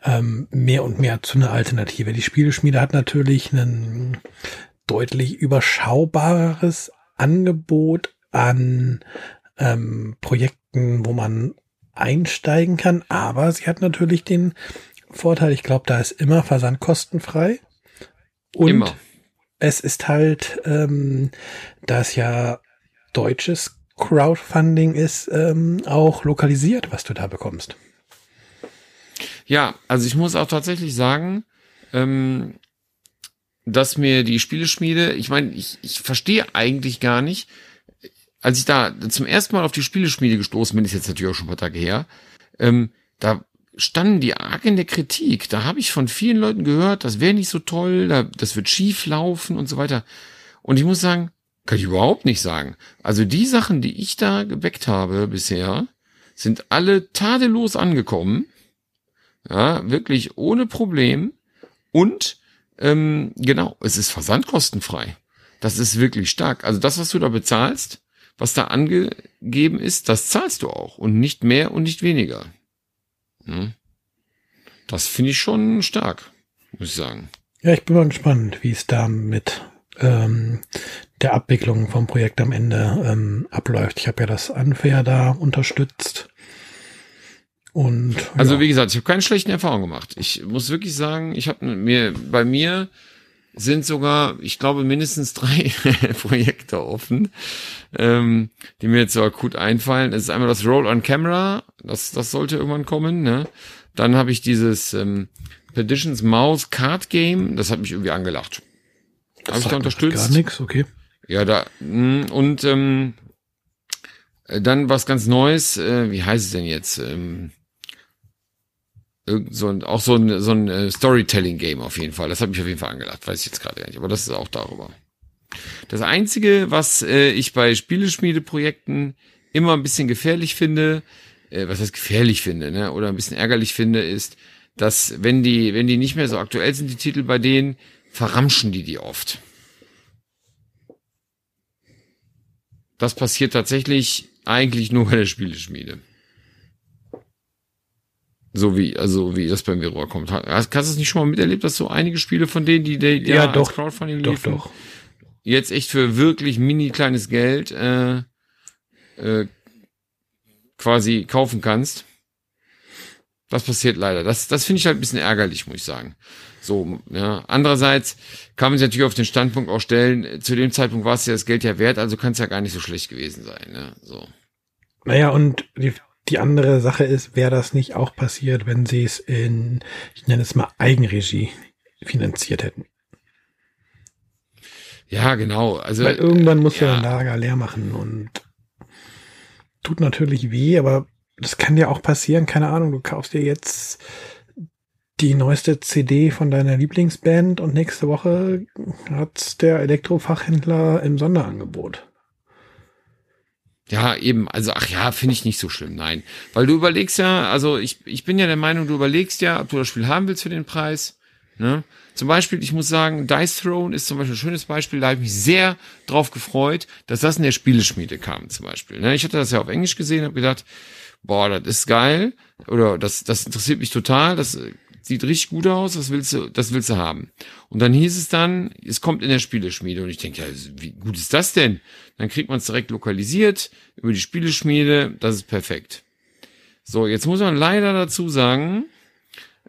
ähm, mehr und mehr zu einer Alternative? Die Spieleschmiede hat natürlich ein deutlich überschaubares Angebot an ähm, Projekten, wo man einsteigen kann, aber sie hat natürlich den Vorteil, ich glaube, da ist immer Versand kostenfrei. Und
Immer.
es ist halt, ähm, da es ja deutsches Crowdfunding ist, ähm, auch lokalisiert, was du da bekommst.
Ja, also ich muss auch tatsächlich sagen, ähm, dass mir die Spieleschmiede, ich meine, ich, ich verstehe eigentlich gar nicht, als ich da zum ersten Mal auf die Spieleschmiede gestoßen bin, ist jetzt natürlich auch schon ein paar Tage her, ähm, da standen die arg in der Kritik. Da habe ich von vielen Leuten gehört, das wäre nicht so toll, da, das wird schief laufen und so weiter. Und ich muss sagen, kann ich überhaupt nicht sagen. Also die Sachen, die ich da geweckt habe bisher, sind alle tadellos angekommen. Ja, wirklich ohne Problem. Und ähm, genau, es ist versandkostenfrei. Das ist wirklich stark. Also das, was du da bezahlst, was da angegeben ist, das zahlst du auch. Und nicht mehr und nicht weniger. Hm? Das finde ich schon stark, muss ich sagen.
Ja, ich bin mal gespannt, wie es da mit ähm, der Abwicklung vom Projekt am Ende ähm, abläuft. Ich habe ja das Unfair da unterstützt. Und
Also
ja.
wie gesagt, ich habe keine schlechten Erfahrungen gemacht. Ich muss wirklich sagen, ich habe mir bei mir sind sogar, ich glaube, mindestens drei Projekte offen, ähm, die mir jetzt so akut einfallen. Es ist einmal das Roll on Camera, das, das sollte irgendwann kommen. Ne? Dann habe ich dieses ähm, Petitions Mouse Card Game, das hat mich irgendwie angelacht. Habe ich da unterstützt?
Gar nichts, okay.
Ja, da mh, und ähm, Äh, dann was ganz Neues, äh, wie heißt es denn jetzt? Ähm, so ein, auch so ein, so ein äh, Storytelling-Game auf jeden Fall. Das habe ich auf jeden Fall angelacht, weiß ich jetzt gerade nicht, aber das ist auch darüber. Das Einzige, was äh, ich bei Spieleschmiedeprojekten immer ein bisschen gefährlich finde, äh, was heißt gefährlich finde, ne, oder ein bisschen ärgerlich finde, ist, dass wenn die, wenn die nicht mehr so aktuell sind, die Titel bei denen, verramschen die die oft. Das passiert tatsächlich eigentlich nur bei der Spieleschmiede. So wie, also wie das bei mir rüberkommt. Hast, hast du es nicht schon mal miterlebt, dass so einige Spiele von denen, die, die
ja, doch,
Crowdfunding
doch, liefen, doch.
jetzt echt für wirklich mini kleines Geld äh, äh, quasi kaufen kannst? Das passiert leider. Das, das finde ich halt ein bisschen ärgerlich, muss ich sagen. So, ja. Andererseits kann man sich natürlich auf den Standpunkt auch stellen, zu dem Zeitpunkt war es ja das Geld ja wert, also kann es ja gar nicht so schlecht gewesen sein, ne? So.
Naja, und die, die andere Sache ist, wäre das nicht auch passiert, wenn sie es in, ich nenne es mal Eigenregie finanziert hätten.
Ja, genau. Also,
Weil irgendwann muss ja ein Lager leer machen und tut natürlich weh, aber das kann dir auch passieren. Keine Ahnung, du kaufst dir jetzt die neueste CD von deiner Lieblingsband und nächste Woche hat der Elektrofachhändler im Sonderangebot.
Ja, eben, also ach ja, finde ich nicht so schlimm, nein. Weil du überlegst ja, also ich, ich bin ja der Meinung, du überlegst ja, ob du das Spiel haben willst für den Preis. Ne? Zum Beispiel, ich muss sagen, Dice Throne ist zum Beispiel ein schönes Beispiel, da habe ich mich sehr drauf gefreut, dass das in der Spieleschmiede kam, zum Beispiel. Ne? Ich hatte das ja auf Englisch gesehen, habe gedacht, boah, das ist geil, oder das, das interessiert mich total, das sieht richtig gut aus, das willst du, das willst du haben. Und dann hieß es dann, es kommt in der Spieleschmiede. Und ich denke, ja, wie gut ist das denn? Dann kriegt man es direkt lokalisiert über die Spieleschmiede, das ist perfekt. So, jetzt muss man leider dazu sagen,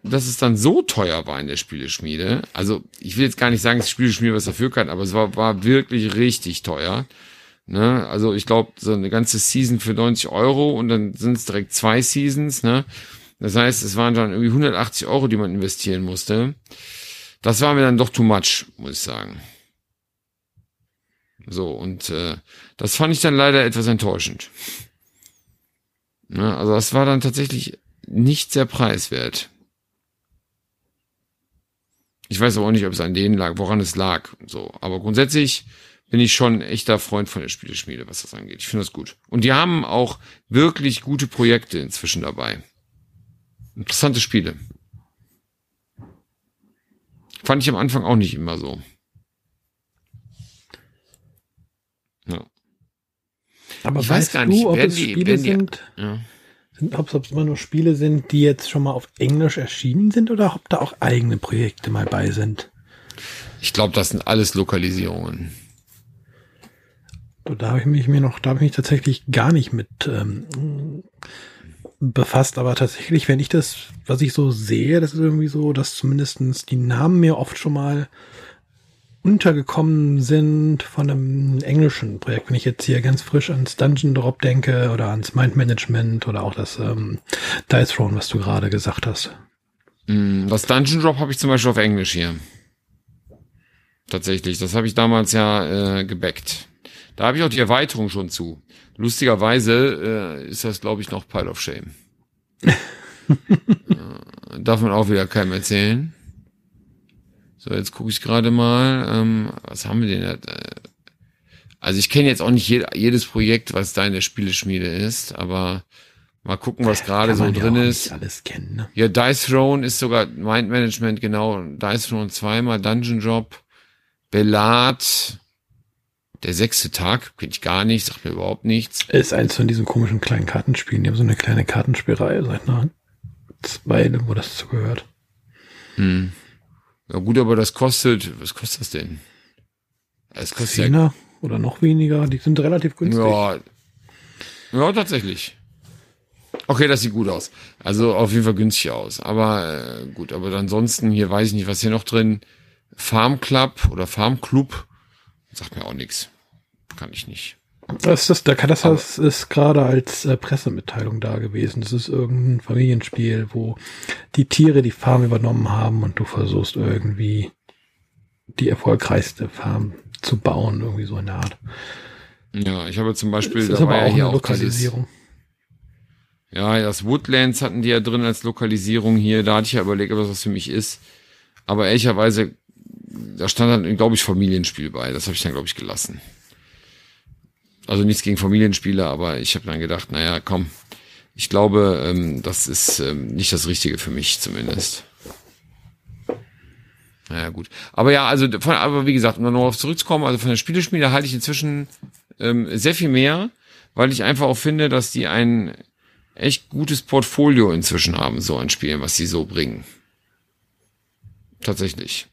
dass es dann so teuer war in der Spieleschmiede. Also, ich will jetzt gar nicht sagen, dass die Spieleschmiede was dafür kann, aber es war, war wirklich richtig teuer. Ne? Also, ich glaube, so eine ganze Season für 90 Euro und dann sind es direkt zwei Seasons, ne? Das heißt, es waren dann irgendwie 180 Euro, die man investieren musste. Das war mir dann doch too much, muss ich sagen. So, und äh, das fand ich dann leider etwas enttäuschend. Ne, also das war dann tatsächlich nicht sehr preiswert. Ich weiß aber auch nicht, ob es an denen lag, woran es lag. So, aber grundsätzlich bin ich schon ein echter Freund von der Spieleschmiede, was das angeht. Ich finde das gut. Und die haben auch wirklich gute Projekte inzwischen dabei. Interessante Spiele. Fand ich am Anfang auch nicht immer so. Ja.
Aber ich weiß gar nicht, ob es die, Spiele die, sind, ja. sind ob es immer nur Spiele sind, die jetzt schon mal auf Englisch erschienen sind oder ob da auch eigene Projekte mal bei sind?
Ich glaube, das sind alles Lokalisierungen.
Da habe ich mich mir noch, da habe ich mich tatsächlich gar nicht mit ähm, befasst, aber tatsächlich, wenn ich das, was ich so sehe, das ist irgendwie so, dass zumindestens die Namen mir oft schon mal untergekommen sind von einem englischen Projekt. Wenn ich jetzt hier ganz frisch ans Dungeon Drop denke oder ans Mind Management oder auch das ähm, Dice Throne, was du gerade gesagt hast.
Mm, das Dungeon Drop habe ich zum Beispiel auf Englisch hier. Tatsächlich, das habe ich damals ja äh, gebackt. Da habe ich auch die Erweiterung schon zu. Lustigerweise äh, ist das, glaube ich, noch Pile of Shame. äh, darf man auch wieder keinem erzählen. So, jetzt gucke ich gerade mal, ähm, was haben wir denn da? Also ich kenne jetzt auch nicht jed jedes Projekt, was da in der Spieleschmiede ist, aber mal gucken, was gerade so drin ja ist.
Alles kennen, ne?
Ja, Dice Throne ist sogar Mind Management, genau. Dice Throne zweimal, Dungeon Job, Bellat, der sechste Tag, kenne ich gar nicht, sagt mir überhaupt nichts.
Ist eins von diesen komischen kleinen Kartenspielen. Die haben so eine kleine Kartenspielreihe seit einer Weile, wo das zugehört.
Hm. Ja gut, aber das kostet, was kostet das denn?
Es kostet Zehner ja, oder noch weniger, die sind relativ günstig.
Ja, ja, tatsächlich. Okay, das sieht gut aus. Also auf jeden Fall günstig aus. Aber äh, gut, aber ansonsten hier weiß ich nicht, was hier noch drin. Farm Club oder Farm Club sagt mir auch nichts. Kann ich nicht.
Das ist, der das ist gerade als äh, Pressemitteilung da gewesen. Das ist irgendein Familienspiel, wo die Tiere die Farm übernommen haben und du versuchst irgendwie die erfolgreichste Farm zu bauen, irgendwie so in der Art.
Ja, ich habe zum Beispiel,
das ist
da
aber
war ja
auch
hier
eine
auch dieses,
Lokalisierung.
ja, das Woodlands hatten die ja drin als Lokalisierung hier. Da hatte ich ja überlegt, ob das was für mich ist. Aber ehrlicherweise, da stand dann, glaube ich, Familienspiel bei. Das habe ich dann, glaube ich, gelassen. Also nichts gegen Familienspiele, aber ich habe dann gedacht, naja, komm, ich glaube, ähm, das ist ähm, nicht das Richtige für mich zumindest. Naja, gut. Aber ja, also, von, aber wie gesagt, um dann noch auf zurückzukommen, also von der Spieleschmiede halte ich inzwischen ähm, sehr viel mehr, weil ich einfach auch finde, dass die ein echt gutes Portfolio inzwischen haben, so an Spielen, was sie so bringen. Tatsächlich.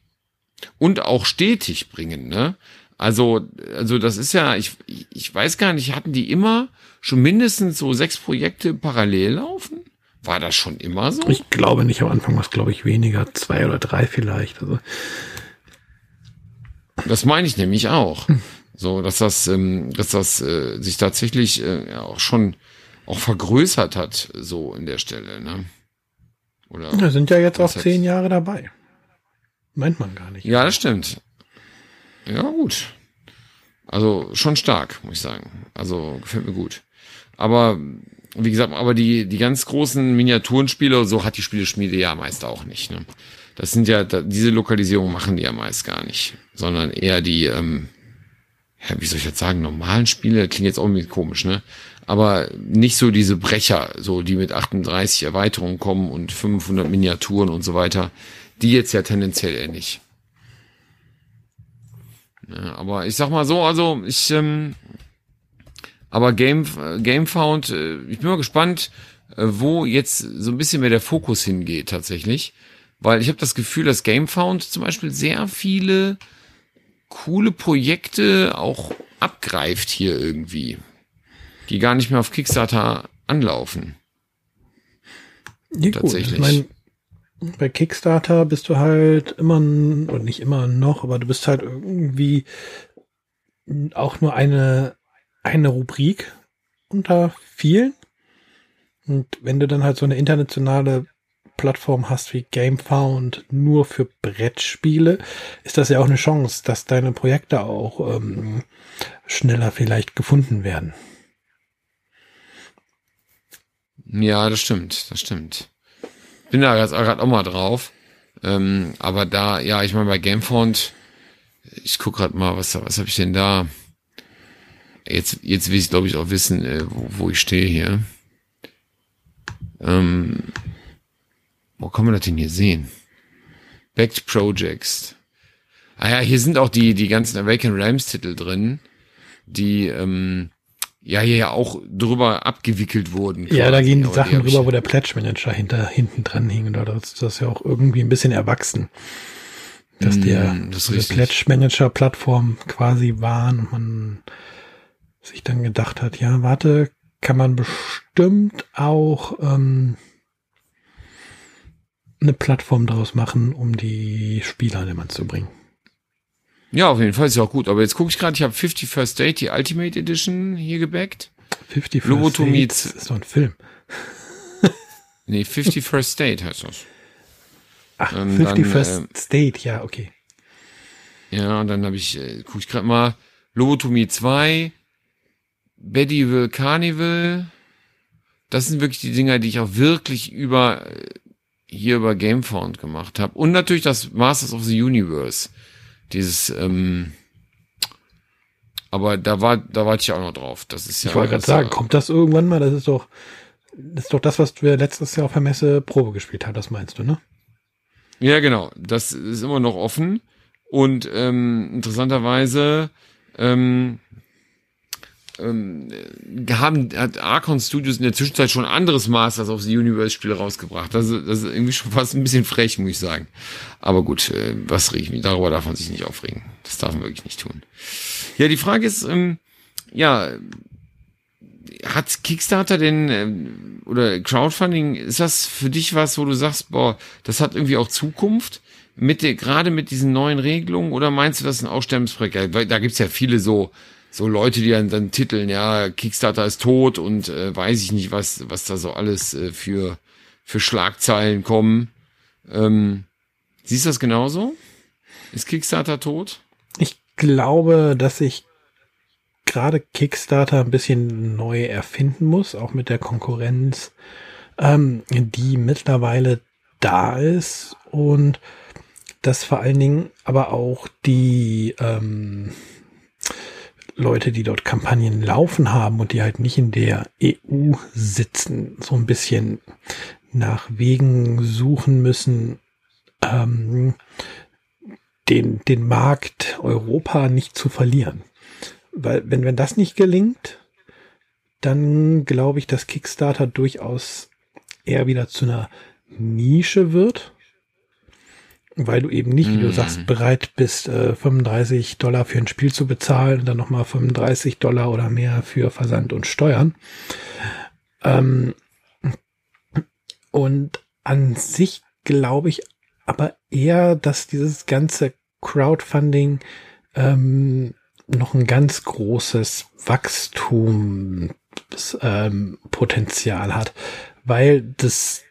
Und auch stetig bringen, ne? Also, also das ist ja, ich, ich weiß gar nicht, hatten die immer schon mindestens so sechs Projekte parallel laufen? War das schon immer so?
Ich glaube nicht, am Anfang war es, glaube ich, weniger, zwei oder drei vielleicht. Also,
Das meine ich nämlich auch. So, dass das, ähm, dass das äh, sich tatsächlich äh, ja, auch schon auch vergrößert hat, so in der Stelle, ne? Oder?
wir sind ja jetzt auch zehn Jahre dabei. Meint man gar nicht.
Ja, das stimmt. Ja, gut. Also schon stark, muss ich sagen. Also gefällt mir gut. Aber wie gesagt, aber die, die ganz großen Miniaturenspiele, so hat die Spieleschmiede ja meist auch nicht. Ne? Das sind ja, diese Lokalisierung machen die ja meist gar nicht, sondern eher die, ähm, ja, wie soll ich jetzt sagen, normalen Spiele, klingt jetzt auch irgendwie komisch, ne? Aber nicht so diese Brecher, so die mit 38 Erweiterungen kommen und 500 Miniaturen und so weiter. Die jetzt ja tendenziell eher nicht. Ja, aber ich sag mal so, also ich, ähm, aber Game, äh, Gamefound, äh, ich bin mal gespannt, äh, wo jetzt so ein bisschen mehr der Fokus hingeht tatsächlich. Weil ich habe das Gefühl, dass Gamefound zum Beispiel sehr viele coole Projekte auch abgreift hier irgendwie, die gar nicht mehr auf Kickstarter anlaufen.
Ja, gut.
Tatsächlich.
Ich meine, bei Kickstarter bist du halt immer, oder nicht immer noch, aber du bist halt irgendwie auch nur eine, eine Rubrik unter vielen. Und wenn du dann halt so eine internationale Plattform hast wie GameFound nur für Brettspiele, ist das ja auch eine Chance, dass deine Projekte auch ähm, schneller vielleicht gefunden werden.
Ja, das stimmt, das stimmt. Bin da gerade auch mal drauf. Ähm, aber da, ja, ich meine bei Gamefound, ich guck gerade mal, was, was habe ich denn da? Jetzt, jetzt will ich, glaube ich, auch wissen, äh, wo, wo ich stehe hier. Ähm, wo kann man das denn hier sehen? Backed Projects. Ah ja, hier sind auch die, die ganzen Awaken Realms Titel drin, die, ähm, ja, hier ja auch drüber abgewickelt wurden.
Ja, da
quasi.
gehen die
Aber
Sachen
hab ich-
rüber, wo der Pledge Manager hinter, hinten dran hing. Und da ist das ja auch irgendwie ein bisschen erwachsen. Dass
Mm,
der
das
diese. Pledge Manager Plattform quasi waren und man sich dann gedacht hat, ja, warte, kann man bestimmt auch ähm, eine Plattform daraus machen, um die Spieler an den Mann zu bringen.
Ja, auf jeden Fall ist ja auch gut. Aber jetzt gucke ich gerade, ich habe 50 First Date, die Ultimate Edition hier gebackt.
50 First
Lobotomie
Dates ist so ein Film.
Nee, 50 First Date heißt das.
Ach,
Ähm,
50
dann,
First
äh,
State, ja, okay.
Ja, und dann habe ich, äh, gucke ich gerade mal, Lobotomie 2, Medieval Carnival. Das sind wirklich die Dinger, die ich auch wirklich über äh, hier über Gamefound gemacht habe. Und natürlich das Masters of the Universe. Dieses, ähm, aber da war, da warte ich auch noch drauf. Das ist ja.
Ich wollte gerade
das,
sagen,
äh,
kommt das irgendwann mal? Das ist doch, das ist doch das, was wir letztes Jahr auf der Messe Probe gespielt haben, das meinst du, ne?
Ja, genau. Das ist immer noch offen. Und ähm, interessanterweise ähm, ähm, haben, hat Archon Studios in der Zwischenzeit schon anderes Masters of the Universe Spiel rausgebracht. Ist- das ist irgendwie schon fast ein bisschen frech, muss ich sagen. Aber gut, äh, was reg ich mich? Darüber darf man sich nicht aufregen. Das darf man wirklich nicht tun. Ja, die Frage ist, ähm, ja, hat Kickstarter denn ähm, oder Crowdfunding, ist das für dich was, wo du sagst, boah, das hat irgendwie auch Zukunft? Mit gerade mit diesen neuen Regelungen oder meinst du, das ist ein Ausstellungsprojekt? Weil da gibt's ja viele so, so Leute, die dann, dann titeln, ja, Kickstarter ist tot und äh, weiß ich nicht, was, was da so alles äh, für, für Schlagzeilen kommen. Ähm, siehst du das genauso? Ist Kickstarter tot?
Ich glaube, dass sich gerade Kickstarter ein bisschen neu erfinden muss, auch mit der Konkurrenz, ähm, die mittlerweile da ist und dass vor allen Dingen aber auch die ähm, Leute, die dort Kampagnen laufen haben und die halt nicht in der EU sitzen, so ein bisschen nach Wegen suchen müssen, ähm, den, den Markt Europa nicht zu verlieren. Weil wenn, wenn das nicht gelingt, dann glaube ich, dass Kickstarter durchaus eher wieder zu einer Nische wird weil du eben nicht, wie du mhm. sagst, bereit bist, äh, 35 Dollar für ein Spiel zu bezahlen und dann nochmal 35 Dollar oder mehr für Versand und Steuern. Ähm, und an sich glaube ich aber eher, dass dieses ganze Crowdfunding ähm, noch ein ganz großes Wachstumspotenzial ähm, hat, weil das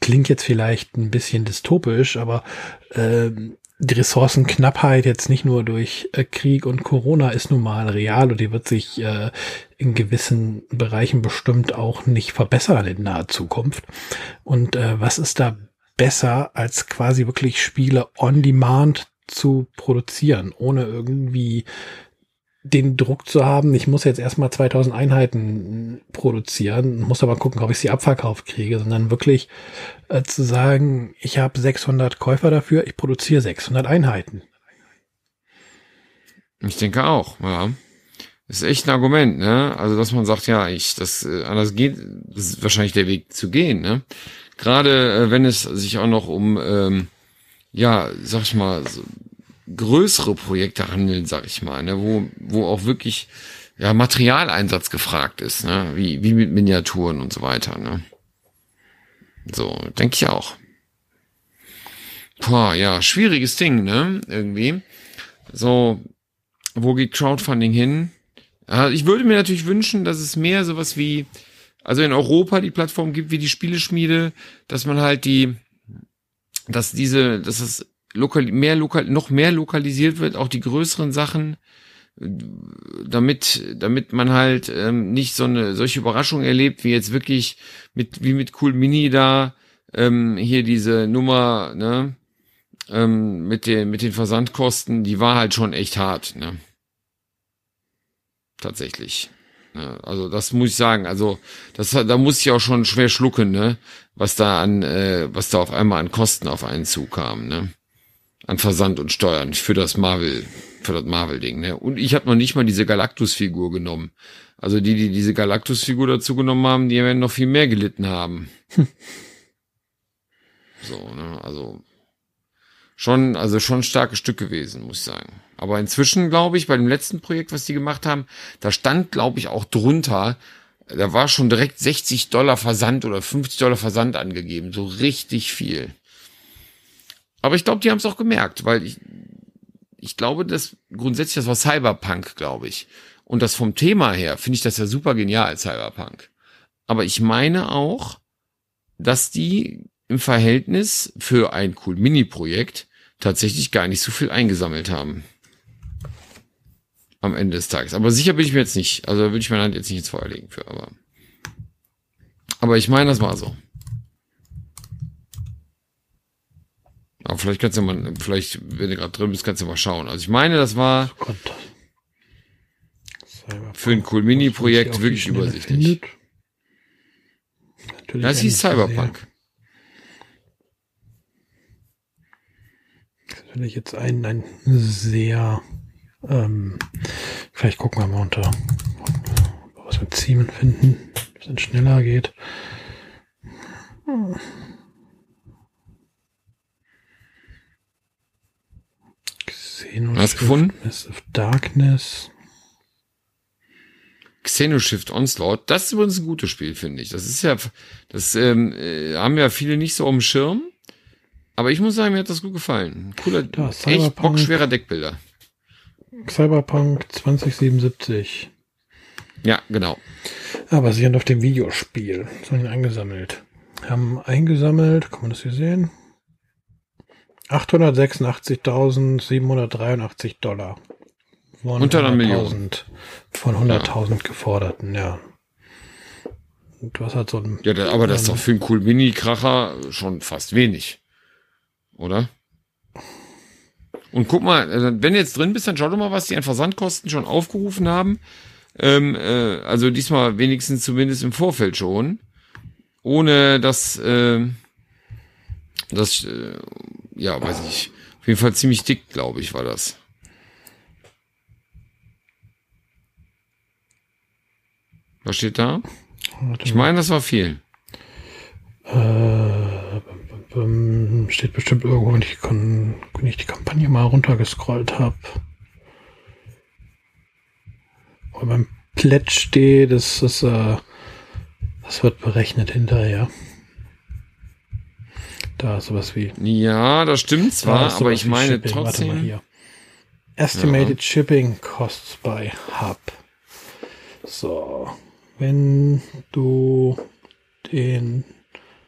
klingt jetzt vielleicht ein bisschen dystopisch, aber äh, die Ressourcenknappheit jetzt nicht nur durch äh, Krieg und Corona ist nun mal real und die wird sich äh, in gewissen Bereichen bestimmt auch nicht verbessern in naher Zukunft. Und äh, was ist da besser, als quasi wirklich Spiele on demand zu produzieren, ohne irgendwie den Druck zu haben, ich muss jetzt erstmal 2000 Einheiten produzieren, muss aber gucken, ob ich sie abverkauft kriege, sondern wirklich äh, zu sagen, ich habe 600 Käufer dafür, ich produziere 600 Einheiten.
Ich denke auch, ja. Ist echt ein Argument, ne? Also, dass man sagt, ja, ich, das äh, anders geht, das ist wahrscheinlich der Weg zu gehen, ne? Gerade äh, wenn es sich auch noch um, ähm, ja, sag ich mal, so größere Projekte handeln, sag ich mal, ne, wo, wo auch wirklich ja, Materialeinsatz gefragt ist, ne, wie, wie mit Miniaturen und so weiter, ne. So, denke ich auch. Boah, ja, schwieriges Ding, ne, irgendwie. So, wo geht Crowdfunding hin? Ja, ich würde mir natürlich wünschen, dass es mehr sowas wie, also in Europa die Plattform gibt wie die Spieleschmiede, dass man halt die, dass diese, dass es lokal, mehr lokal, noch mehr lokalisiert wird, auch die größeren Sachen, damit, damit man halt ähm, nicht so eine solche Überraschung erlebt, wie jetzt wirklich mit, wie mit Cool Mini da, ähm, hier diese Nummer, ne, ähm, mit den, mit den Versandkosten, die war halt schon echt hart, ne. Tatsächlich. Ne? Also das muss ich sagen. Also das, da muss ich auch schon schwer schlucken, ne, was da an, äh, was da auf einmal an Kosten auf einen zukam, ne an Versand und Steuern für das Marvel, für das Marvel-Ding. Ne? Und ich habe noch nicht mal diese Galactus-Figur genommen. Also die, die diese Galactus-Figur dazu genommen haben, die werden noch viel mehr gelitten haben. so, ne? Also schon, also schon ein starkes Stück gewesen, muss ich sagen. Aber inzwischen, glaube ich, bei dem letzten Projekt, was die gemacht haben, da stand, glaube ich, auch drunter, da war schon direkt 60 Dollar Versand oder 50 Dollar Versand angegeben. So richtig viel. Aber ich glaube, die haben es auch gemerkt, weil ich, ich glaube, dass grundsätzlich das war Cyberpunk, glaube ich. Und das vom Thema her finde ich das ja super genial, Cyberpunk. Aber ich meine auch, dass die im Verhältnis für ein cool Mini-Projekt tatsächlich gar nicht so viel eingesammelt haben. Am Ende des Tages. Aber sicher bin ich mir jetzt nicht. Also würde ich meine Hand jetzt nicht ins Feuer legen für, aber. Aber ich meine, das war so. Aber vielleicht kannst du mal, vielleicht, wenn du gerade drin bist, kannst du mal schauen. Also ich meine, das war für ein Cool Mini-Projekt wirklich übersichtlich. Das hieß Cyberpunk.
Das ist natürlich jetzt ein, ein sehr, ähm, vielleicht gucken wir mal unter, was wir Ziemen finden, dass es schneller geht. Hm.
Hast gefunden?
Mist of Darkness.
Xenoshift Onslaught, das ist übrigens ein gutes Spiel, finde ich. Das ist ja, das ähm, äh, haben ja viele nicht so am Schirm. Aber ich muss sagen, mir hat das gut gefallen. Cooler, da, echt bockschwerer Deckbilder.
Cyberpunk 2077.
Ja, genau.
Aber sie haben auf dem Videospiel. So eingesammelt. Haben eingesammelt, kann man das hier sehen? 886.783 Dollar. von
Unter einer
100.000
Million.
von 100.000 geforderten, ja. Und du hast halt so ein,
Ja, aber das ist doch für einen cool Mini-Kracher schon fast wenig. Oder? Und guck mal, äh, wenn du jetzt drin bist, dann schau doch mal, was die an Versandkosten schon aufgerufen haben. Ähm, äh, also diesmal wenigstens zumindest im Vorfeld schon. Ohne dass, äh, das, äh, ja, weiß ich, auf jeden Fall ziemlich dick, glaube ich, war das. Was steht da? Ich meine, das war viel.
äh, steht bestimmt irgendwo, wenn ich, wenn ich die Kampagne mal runtergescrollt habe. Und beim Pledge steht, das ist, äh, das wird berechnet hinterher. Da ist sowas wie
Ja, das stimmt
Da
zwar,
ist
aber ich meine
Shipping. Warte mal
trotzdem.
hier. Estimated Shipping Costs by Hub. So. Wenn du den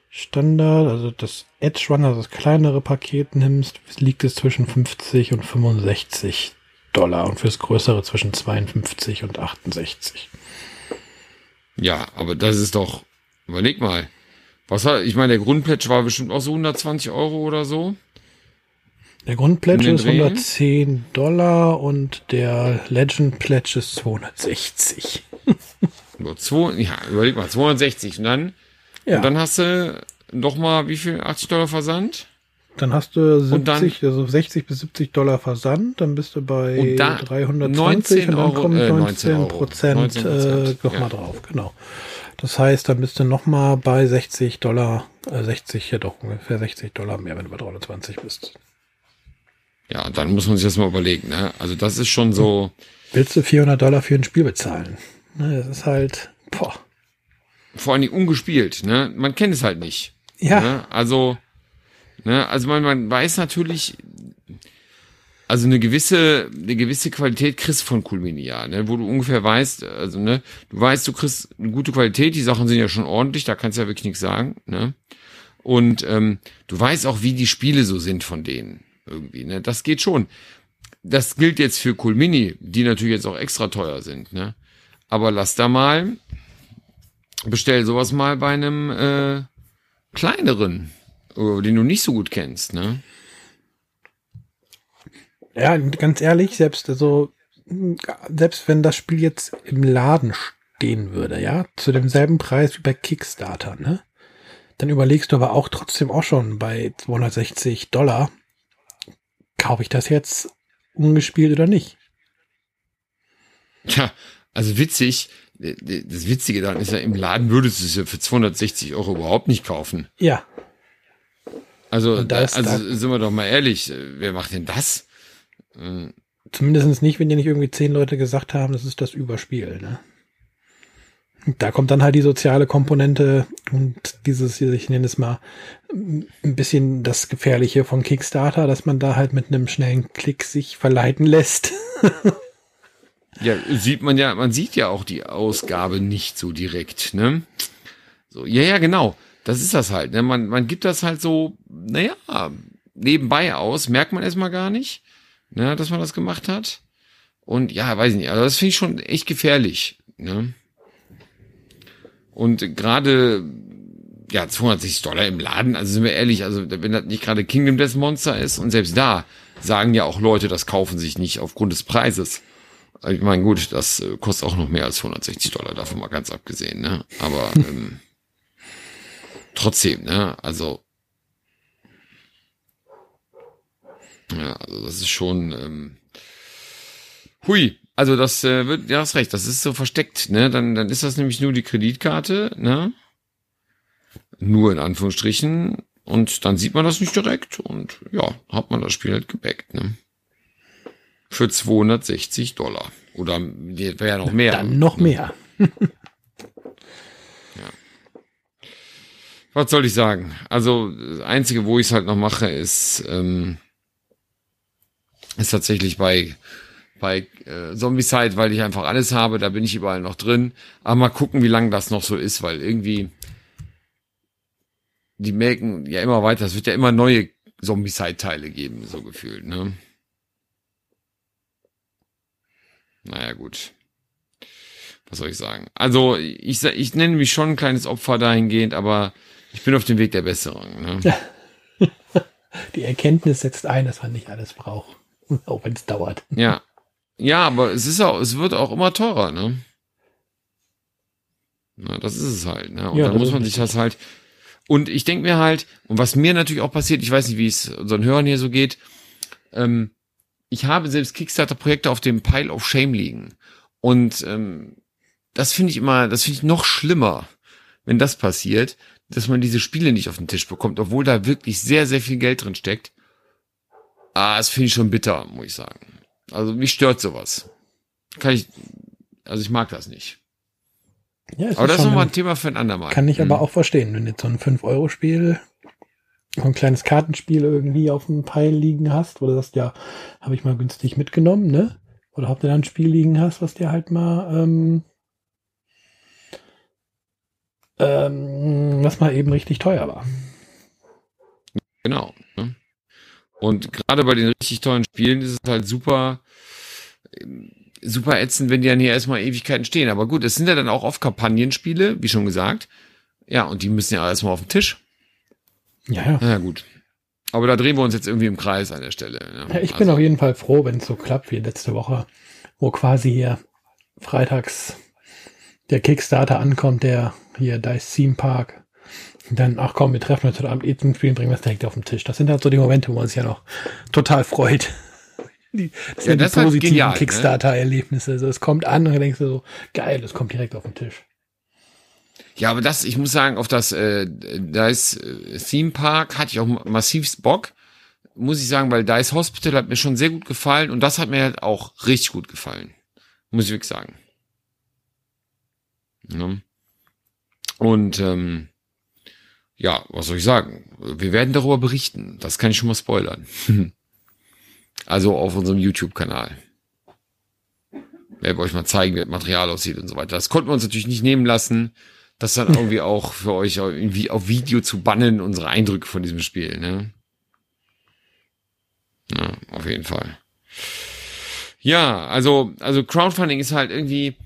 Standard, also das Edge Runner, also das kleinere Paket nimmst, liegt es zwischen 50 und 65 Dollar und fürs größere zwischen 52 und 68.
Ja, aber das ist doch, überleg mal. Was hat, ich meine, der Grundplätsch war bestimmt auch so 120 Euro oder so.
Der
den
ist
Dreh?
110 Dollar und der Legend Pledge ist 260.
Nur zwei, ja, überleg mal, 260. Und dann,
Ja.
und dann hast du noch mal, wie viel? 80 Dollar Versand?
Dann hast du
Und dann-
70, also 60 bis 70 Dollar Versand, dann bist du bei
da
320
19
und dann
Euro,
kommen
äh,
19
19 Euro.
Prozent
19
äh, nochmal
ja.
drauf, genau. Das heißt, dann bist du nochmal bei 60 Dollar, äh, 60, ja doch ungefähr 60 Dollar mehr, wenn du bei 320 bist.
Ja, dann muss man sich das mal überlegen, ne? Also das ist schon so,
Willst du 400 Dollar für ein Spiel bezahlen? Ne, das ist halt, boah.
vor allen Dingen ungespielt, ne? Man kennt es halt nicht.
Ja.
Ne? Also, ne, also man, man weiß natürlich, also eine gewisse, eine gewisse Qualität kriegst von Coolmini, ja, ne, wo du ungefähr weißt, also, ne, du weißt, du kriegst eine gute Qualität, die Sachen sind ja schon ordentlich, da kannst du ja wirklich nichts sagen, ne. Und ähm, du weißt auch, wie die Spiele so sind von denen irgendwie, ne. Das geht schon. Das gilt jetzt für Cool Mini, die natürlich jetzt auch extra teuer sind, ne. Aber lass da mal, bestell sowas mal bei einem äh, kleineren, äh, den du nicht so gut kennst, ne?
Ja, ganz ehrlich, selbst also selbst wenn das Spiel jetzt im Laden stehen würde, ja, zu demselben Preis wie bei Kickstarter, ne? Dann überlegst du aber auch trotzdem auch schon bei 260 Dollar, kaufe ich das jetzt ungespielt oder nicht?
Tja, also witzig, das Witzige daran ist ja, im Laden würdest du es ja für 260 Euro überhaupt nicht kaufen.
Ja,
Also, also
da-
sind wir doch mal ehrlich, wer macht denn das?
Zumindest nicht, wenn dir nicht irgendwie zehn Leute gesagt haben, das ist das Überspiel, ne? Da kommt dann halt die soziale Komponente und dieses, ich nenne es mal, ein bisschen das Gefährliche von Kickstarter, dass man da halt mit einem schnellen Klick sich verleiten lässt.
Ja, sieht man ja, man sieht ja auch die Ausgabe nicht so direkt, ne? So, ja, ja, genau. Das ist das halt, ne? Man, man gibt das halt so, naja, nebenbei aus, merkt man erstmal gar nicht, ne, dass man das gemacht hat. Und ja, weiß ich nicht, also das finde ich schon echt gefährlich, ne? Und gerade, ja, 260 Dollar im Laden, also sind wir ehrlich, also wenn das nicht gerade Kingdom Death Monster ist und selbst da sagen ja auch Leute, das kaufen sich nicht aufgrund des Preises. Also Ich meine, gut, das äh, kostet auch noch mehr als 260 Dollar, davon mal ganz abgesehen, ne? Aber ähm, trotzdem, ne? Also ja, also das ist schon ähm, hui. Also das äh, wird, ja, hast recht, das ist so versteckt, ne? Dann, dann ist das nämlich nur die Kreditkarte, ne? Nur in Anführungsstrichen. Und dann sieht man das nicht direkt und ja, hat man das Spiel halt gebackt, ne? Für 260 Dollar. Oder wäre ja noch mehr.
Dann noch mehr.
Was soll ich sagen? Also, das Einzige, wo ich es halt noch mache, ist, ähm, ist tatsächlich bei, bei äh, Zombicide, weil ich einfach alles habe, da bin ich überall noch drin. Aber mal gucken, wie lange das noch so ist, weil irgendwie die melken ja immer weiter. Es wird ja immer neue Zombicide-Teile geben, so gefühlt, ne? naja, gut. Was soll ich sagen? Also, ich, ich nenne mich schon ein kleines Opfer dahingehend, aber ich bin auf dem Weg der Besserung. Ne?
Die Erkenntnis setzt ein, dass man nicht alles braucht. Auch wenn es dauert.
Ja. Ja, aber es ist auch, es wird auch immer teurer, ne? Na, das ist es halt, ne? Und ja, dann muss man sich das halt. Und ich denke mir halt, und was mir natürlich auch passiert, ich weiß nicht, wie es unseren Hörern hier so geht, ähm, ich habe selbst Kickstarter-Projekte auf dem Pile of Shame liegen. Und ähm, das finde ich immer, das finde ich noch schlimmer, wenn das passiert, dass man diese Spiele nicht auf den Tisch bekommt, obwohl da wirklich sehr, sehr viel Geld drin steckt. Ah, das finde ich schon bitter, muss ich sagen. Also mich stört sowas. Kann ich, also ich mag das nicht. Ja, aber das ist nochmal ein Thema für ein andermal.
Kann ich hm. aber auch verstehen, wenn jetzt so ein 5-Euro-Spiel, so ein kleines Kartenspiel irgendwie auf dem Pile liegen hast, wo du sagst, ja, habe ich mal günstig mitgenommen, ne? Oder ob du da ein Spiel liegen hast, was dir halt mal, ähm, ähm, was mal eben richtig teuer war.
Genau. Und gerade bei den richtig teuren Spielen ist es halt super, super ätzend, wenn die dann hier erstmal Ewigkeiten stehen. Aber gut, es sind ja dann auch oft Kampagnenspiele, wie schon gesagt. Ja, und die müssen ja erstmal auf den Tisch.
Ja, ja.
Ja, gut. Aber da drehen wir uns jetzt irgendwie im Kreis an der Stelle.
Ne? Ja, ich also, bin auf jeden Fall froh, wenn es so klappt wie letzte Woche, wo quasi hier freitags der Kickstarter ankommt, der hier Dice Theme Park. Und dann, ach komm, wir treffen uns heute Abend eh zum Spielen, bringen wir es direkt auf den Tisch. Das sind halt so die Momente, wo man sich ja noch total freut. Die, das ja, sind das die positiven halt ne? Kickstarter-Erlebnisse. Also es kommt an und dann denkst du so, geil, es kommt direkt auf den Tisch.
Ja, aber das, ich muss sagen, auf das äh, Dice äh, Theme Park hatte ich auch massivst Bock. Muss ich sagen, weil Dice Hospital hat mir schon sehr gut gefallen und das hat mir halt auch richtig gut gefallen. Muss ich wirklich sagen. Ja. Und ähm, ja, was soll ich sagen? Wir werden darüber berichten. Das kann ich schon mal spoilern. also auf unserem YouTube-Kanal. Werden wir euch mal zeigen, wie das Material aussieht und so weiter. Das konnten wir uns natürlich nicht nehmen lassen, das dann irgendwie auch für euch irgendwie auf Video zu bannen, unsere Eindrücke von diesem Spiel, ne? Ja, auf jeden Fall. Ja, also, also Crowdfunding ist halt irgendwie,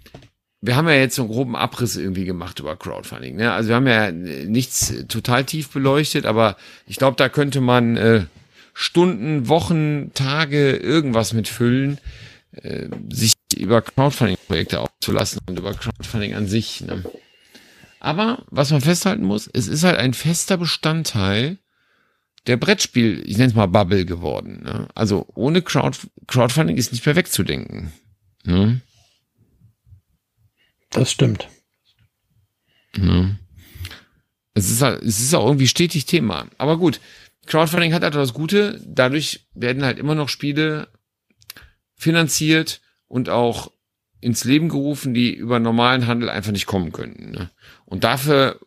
wir haben ja jetzt so einen groben Abriss irgendwie gemacht über Crowdfunding. Ne? Also wir haben ja nichts total tief beleuchtet, aber ich glaube, da könnte man äh, Stunden, Wochen, Tage irgendwas mitfüllen, äh, sich über Crowdfunding-Projekte aufzulassen und über Crowdfunding an sich. Ne? Aber was man festhalten muss, es ist halt ein fester Bestandteil der Brettspiel, ich nenne es mal Bubble geworden. Ne? Also ohne Crowd, Crowdfunding ist nicht mehr wegzudenken. Ne?
Das stimmt.
Ja. Es ist, halt, es ist auch irgendwie stetig Thema. Aber gut, Crowdfunding hat halt das Gute, dadurch werden halt immer noch Spiele finanziert und auch ins Leben gerufen, die über normalen Handel einfach nicht kommen könnten. Ne? Und dafür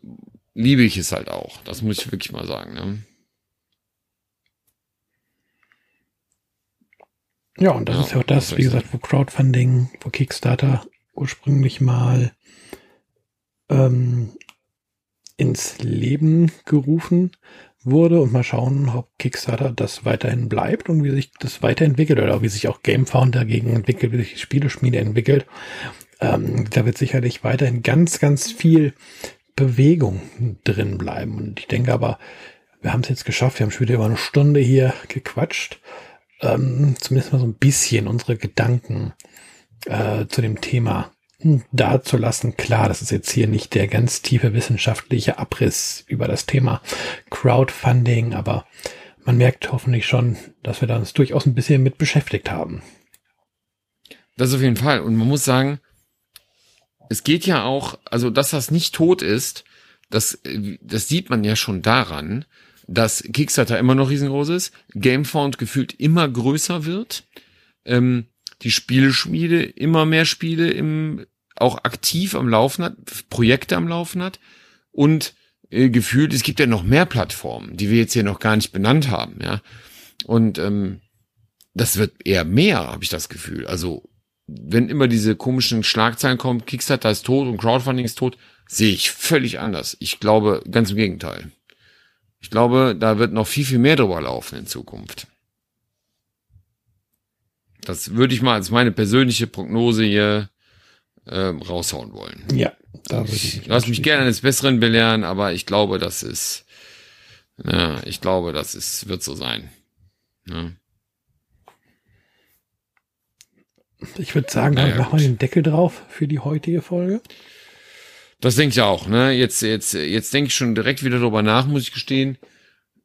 liebe ich es halt auch. Das muss ich wirklich mal sagen. Ne?
Ja, und das ja, ist ja auch das, wie gesagt, wo Crowdfunding, wo Kickstarter ursprünglich mal ähm, ins Leben gerufen wurde und mal schauen, ob Kickstarter das weiterhin bleibt und wie sich das weiterentwickelt oder wie sich auch Gamefound dagegen entwickelt, wie sich die Spieleschmiede entwickelt. Ähm, da wird sicherlich weiterhin ganz, ganz viel Bewegung drin bleiben. Und ich denke aber, wir haben es jetzt geschafft. Wir haben schon wieder über eine Stunde hier gequatscht. Ähm, zumindest mal so ein bisschen unsere Gedanken äh, zu dem Thema dazulassen. Klar, das ist jetzt hier nicht der ganz tiefe wissenschaftliche Abriss über das Thema Crowdfunding, aber man merkt hoffentlich schon, dass wir da uns durchaus ein bisschen mit beschäftigt haben.
Das auf jeden Fall. Und man muss sagen, es geht ja auch, also dass das nicht tot ist, das, das sieht man ja schon daran, dass Kickstarter immer noch riesengroß ist, Gamefound gefühlt immer größer wird. Ähm, die Spieleschmiede immer mehr Spiele im auch aktiv am Laufen hat, Projekte am Laufen hat und äh, gefühlt, es gibt ja noch mehr Plattformen, die wir jetzt hier noch gar nicht benannt haben, ja. Und ähm, das wird eher mehr, habe ich das Gefühl. Also wenn immer diese komischen Schlagzeilen kommen, Kickstarter ist tot und Crowdfunding ist tot, sehe ich völlig anders. Ich glaube ganz im Gegenteil. Ich glaube, da wird noch viel, viel mehr drüber laufen in Zukunft. Das würde ich mal als meine persönliche Prognose hier ähm, raushauen wollen.
Ja, da würde ich
mich Lass mich gerne eines Besseren belehren, aber ich glaube, das ist, ja, ich glaube, das ist, wird so sein. Ja.
Ich würde sagen, naja, dann machen wir den Deckel drauf für die heutige Folge.
Das denke ich auch, ne? Jetzt, jetzt, jetzt denke ich schon direkt wieder drüber nach, muss ich gestehen.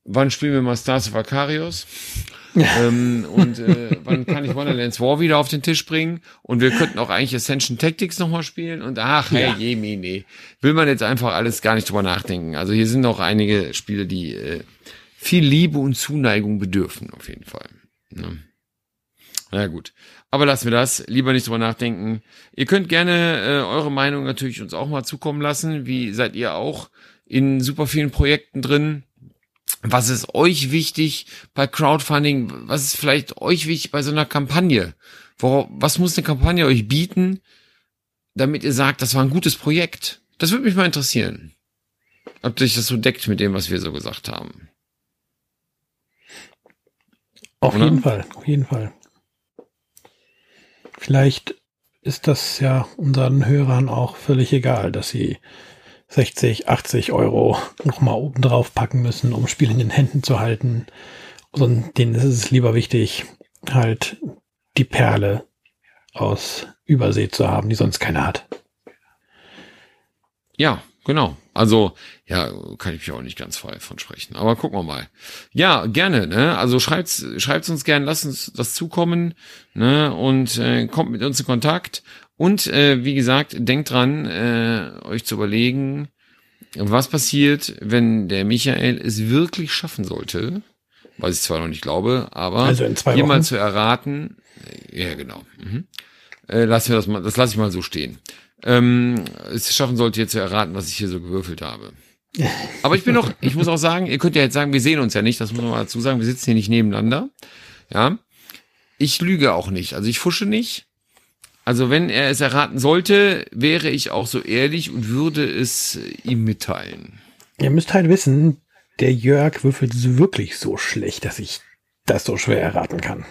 Wann spielen wir mal Stars of Akarios? ähm, und äh, wann kann ich Wonderlands War wieder auf den Tisch bringen? Und wir könnten auch eigentlich Ascension Tactics nochmal spielen. Und ach, hey, ja. je, nee. Will man jetzt einfach alles gar nicht drüber nachdenken. Also hier sind noch einige Spiele, die äh, viel Liebe und Zuneigung bedürfen, auf jeden Fall. Ne? Na gut. Aber lassen wir das. Lieber nicht drüber nachdenken. Ihr könnt gerne äh, eure Meinung natürlich uns auch mal zukommen lassen. Wie seid ihr auch in super vielen Projekten drin? Was ist euch wichtig bei Crowdfunding? Was ist vielleicht euch wichtig bei so einer Kampagne? Worauf, was muss eine Kampagne euch bieten, damit ihr sagt, das war ein gutes Projekt? Das würde mich mal interessieren. Ob sich das so deckt mit dem, was wir so gesagt haben.
Auf Oder? jeden Fall, auf jeden Fall. Vielleicht ist das ja unseren Hörern auch völlig egal, dass sie 60, 80 Euro nochmal oben drauf packen müssen, um Spiel in den Händen zu halten. Und denen ist es lieber wichtig, halt die Perle aus Übersee zu haben, die sonst keiner hat.
Ja, genau. Also, ja, kann ich mich auch nicht ganz frei von sprechen. Aber gucken wir mal. Ja, gerne, ne? Also schreibt's, schreibt's uns gerne, lasst uns das zukommen, ne? Und äh, kommt mit uns in Kontakt. Und äh, wie gesagt, denkt dran, äh, euch zu überlegen, was passiert, wenn der Michael es wirklich schaffen sollte. Was ich zwar noch nicht glaube, aber
also
hier mal zu erraten. Ja, genau. Mhm. Äh, lassen wir das mal, das lasse ich mal so stehen ähm, es schaffen sollte, jetzt zu erraten, was ich hier so gewürfelt habe. Aber ich bin noch, ich muss auch sagen, ihr könnt ja jetzt sagen, wir sehen uns ja nicht, das muss man mal dazu sagen, wir sitzen hier nicht nebeneinander. Ja. Ich lüge auch nicht, also ich fusche nicht. Also wenn er es erraten sollte, wäre ich auch so ehrlich und würde es ihm mitteilen.
Ihr müsst halt wissen, der Jörg würfelt wirklich so schlecht, dass ich das so schwer erraten kann.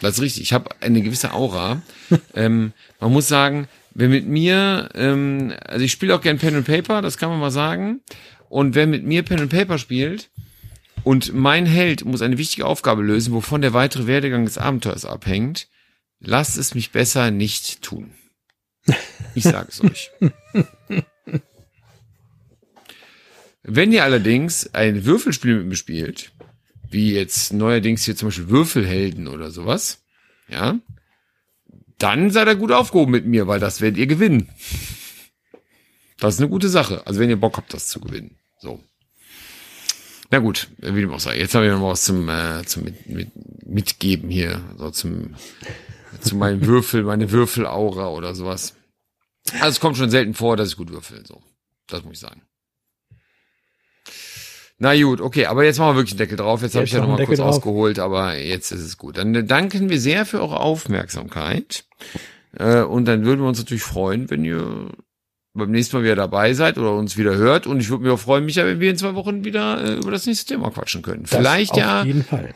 Das ist richtig. Ich habe eine gewisse Aura. ähm, man muss sagen, Wer mit mir, ähm, also ich spiele auch gern Pen and Paper, das kann man mal sagen. Und wer mit mir Pen and Paper spielt und mein Held muss eine wichtige Aufgabe lösen, wovon der weitere Werdegang des Abenteuers abhängt, lasst es mich besser nicht tun. Ich sage es euch. Wenn ihr allerdings ein Würfelspiel mit mir spielt, wie jetzt neuerdings hier zum Beispiel Würfelhelden oder sowas, ja, dann seid ihr gut aufgehoben mit mir, weil das werdet ihr gewinnen. Das ist eine gute Sache. Also wenn ihr Bock habt, das zu gewinnen. So. Na gut, wie du auch sagst. Jetzt habe ich noch was zum, äh, zum mit, mit, Mitgeben hier. So zum, zu meinen Würfel, meine Würfelaura oder sowas. Also es kommt schon selten vor, dass ich gut würfel. So. Das muss ich sagen. Na gut, okay, aber jetzt machen wir wirklich einen Deckel drauf. Jetzt, jetzt habe ich ja nochmal kurz drauf. ausgeholt, aber jetzt ist es gut. Dann danken wir sehr für eure Aufmerksamkeit. Äh, und dann würden wir uns natürlich freuen, wenn ihr beim nächsten Mal wieder dabei seid oder uns wieder hört. Und ich würde mich auch freuen, Micha, wenn wir in zwei Wochen wieder äh, über das nächste Thema quatschen können. Das Vielleicht auf ja.
Auf jeden Fall.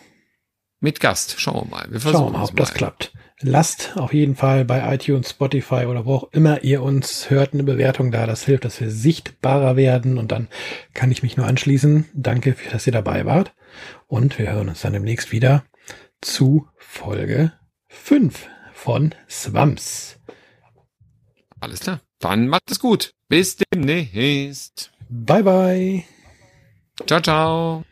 Mit Gast. Schauen wir mal. Wir
versuchen Schauen wir mal, ob das klappt. Lasst auf jeden Fall bei iTunes, Spotify oder wo auch immer ihr uns hört eine Bewertung da. Das hilft, dass wir sichtbarer werden. Und dann kann ich mich nur anschließen. Danke, dass ihr dabei wart. Und wir hören uns dann demnächst wieder zu Folge 5 von Swamps.
Alles klar. Dann macht es gut. Bis demnächst.
Bye bye.
Ciao, ciao.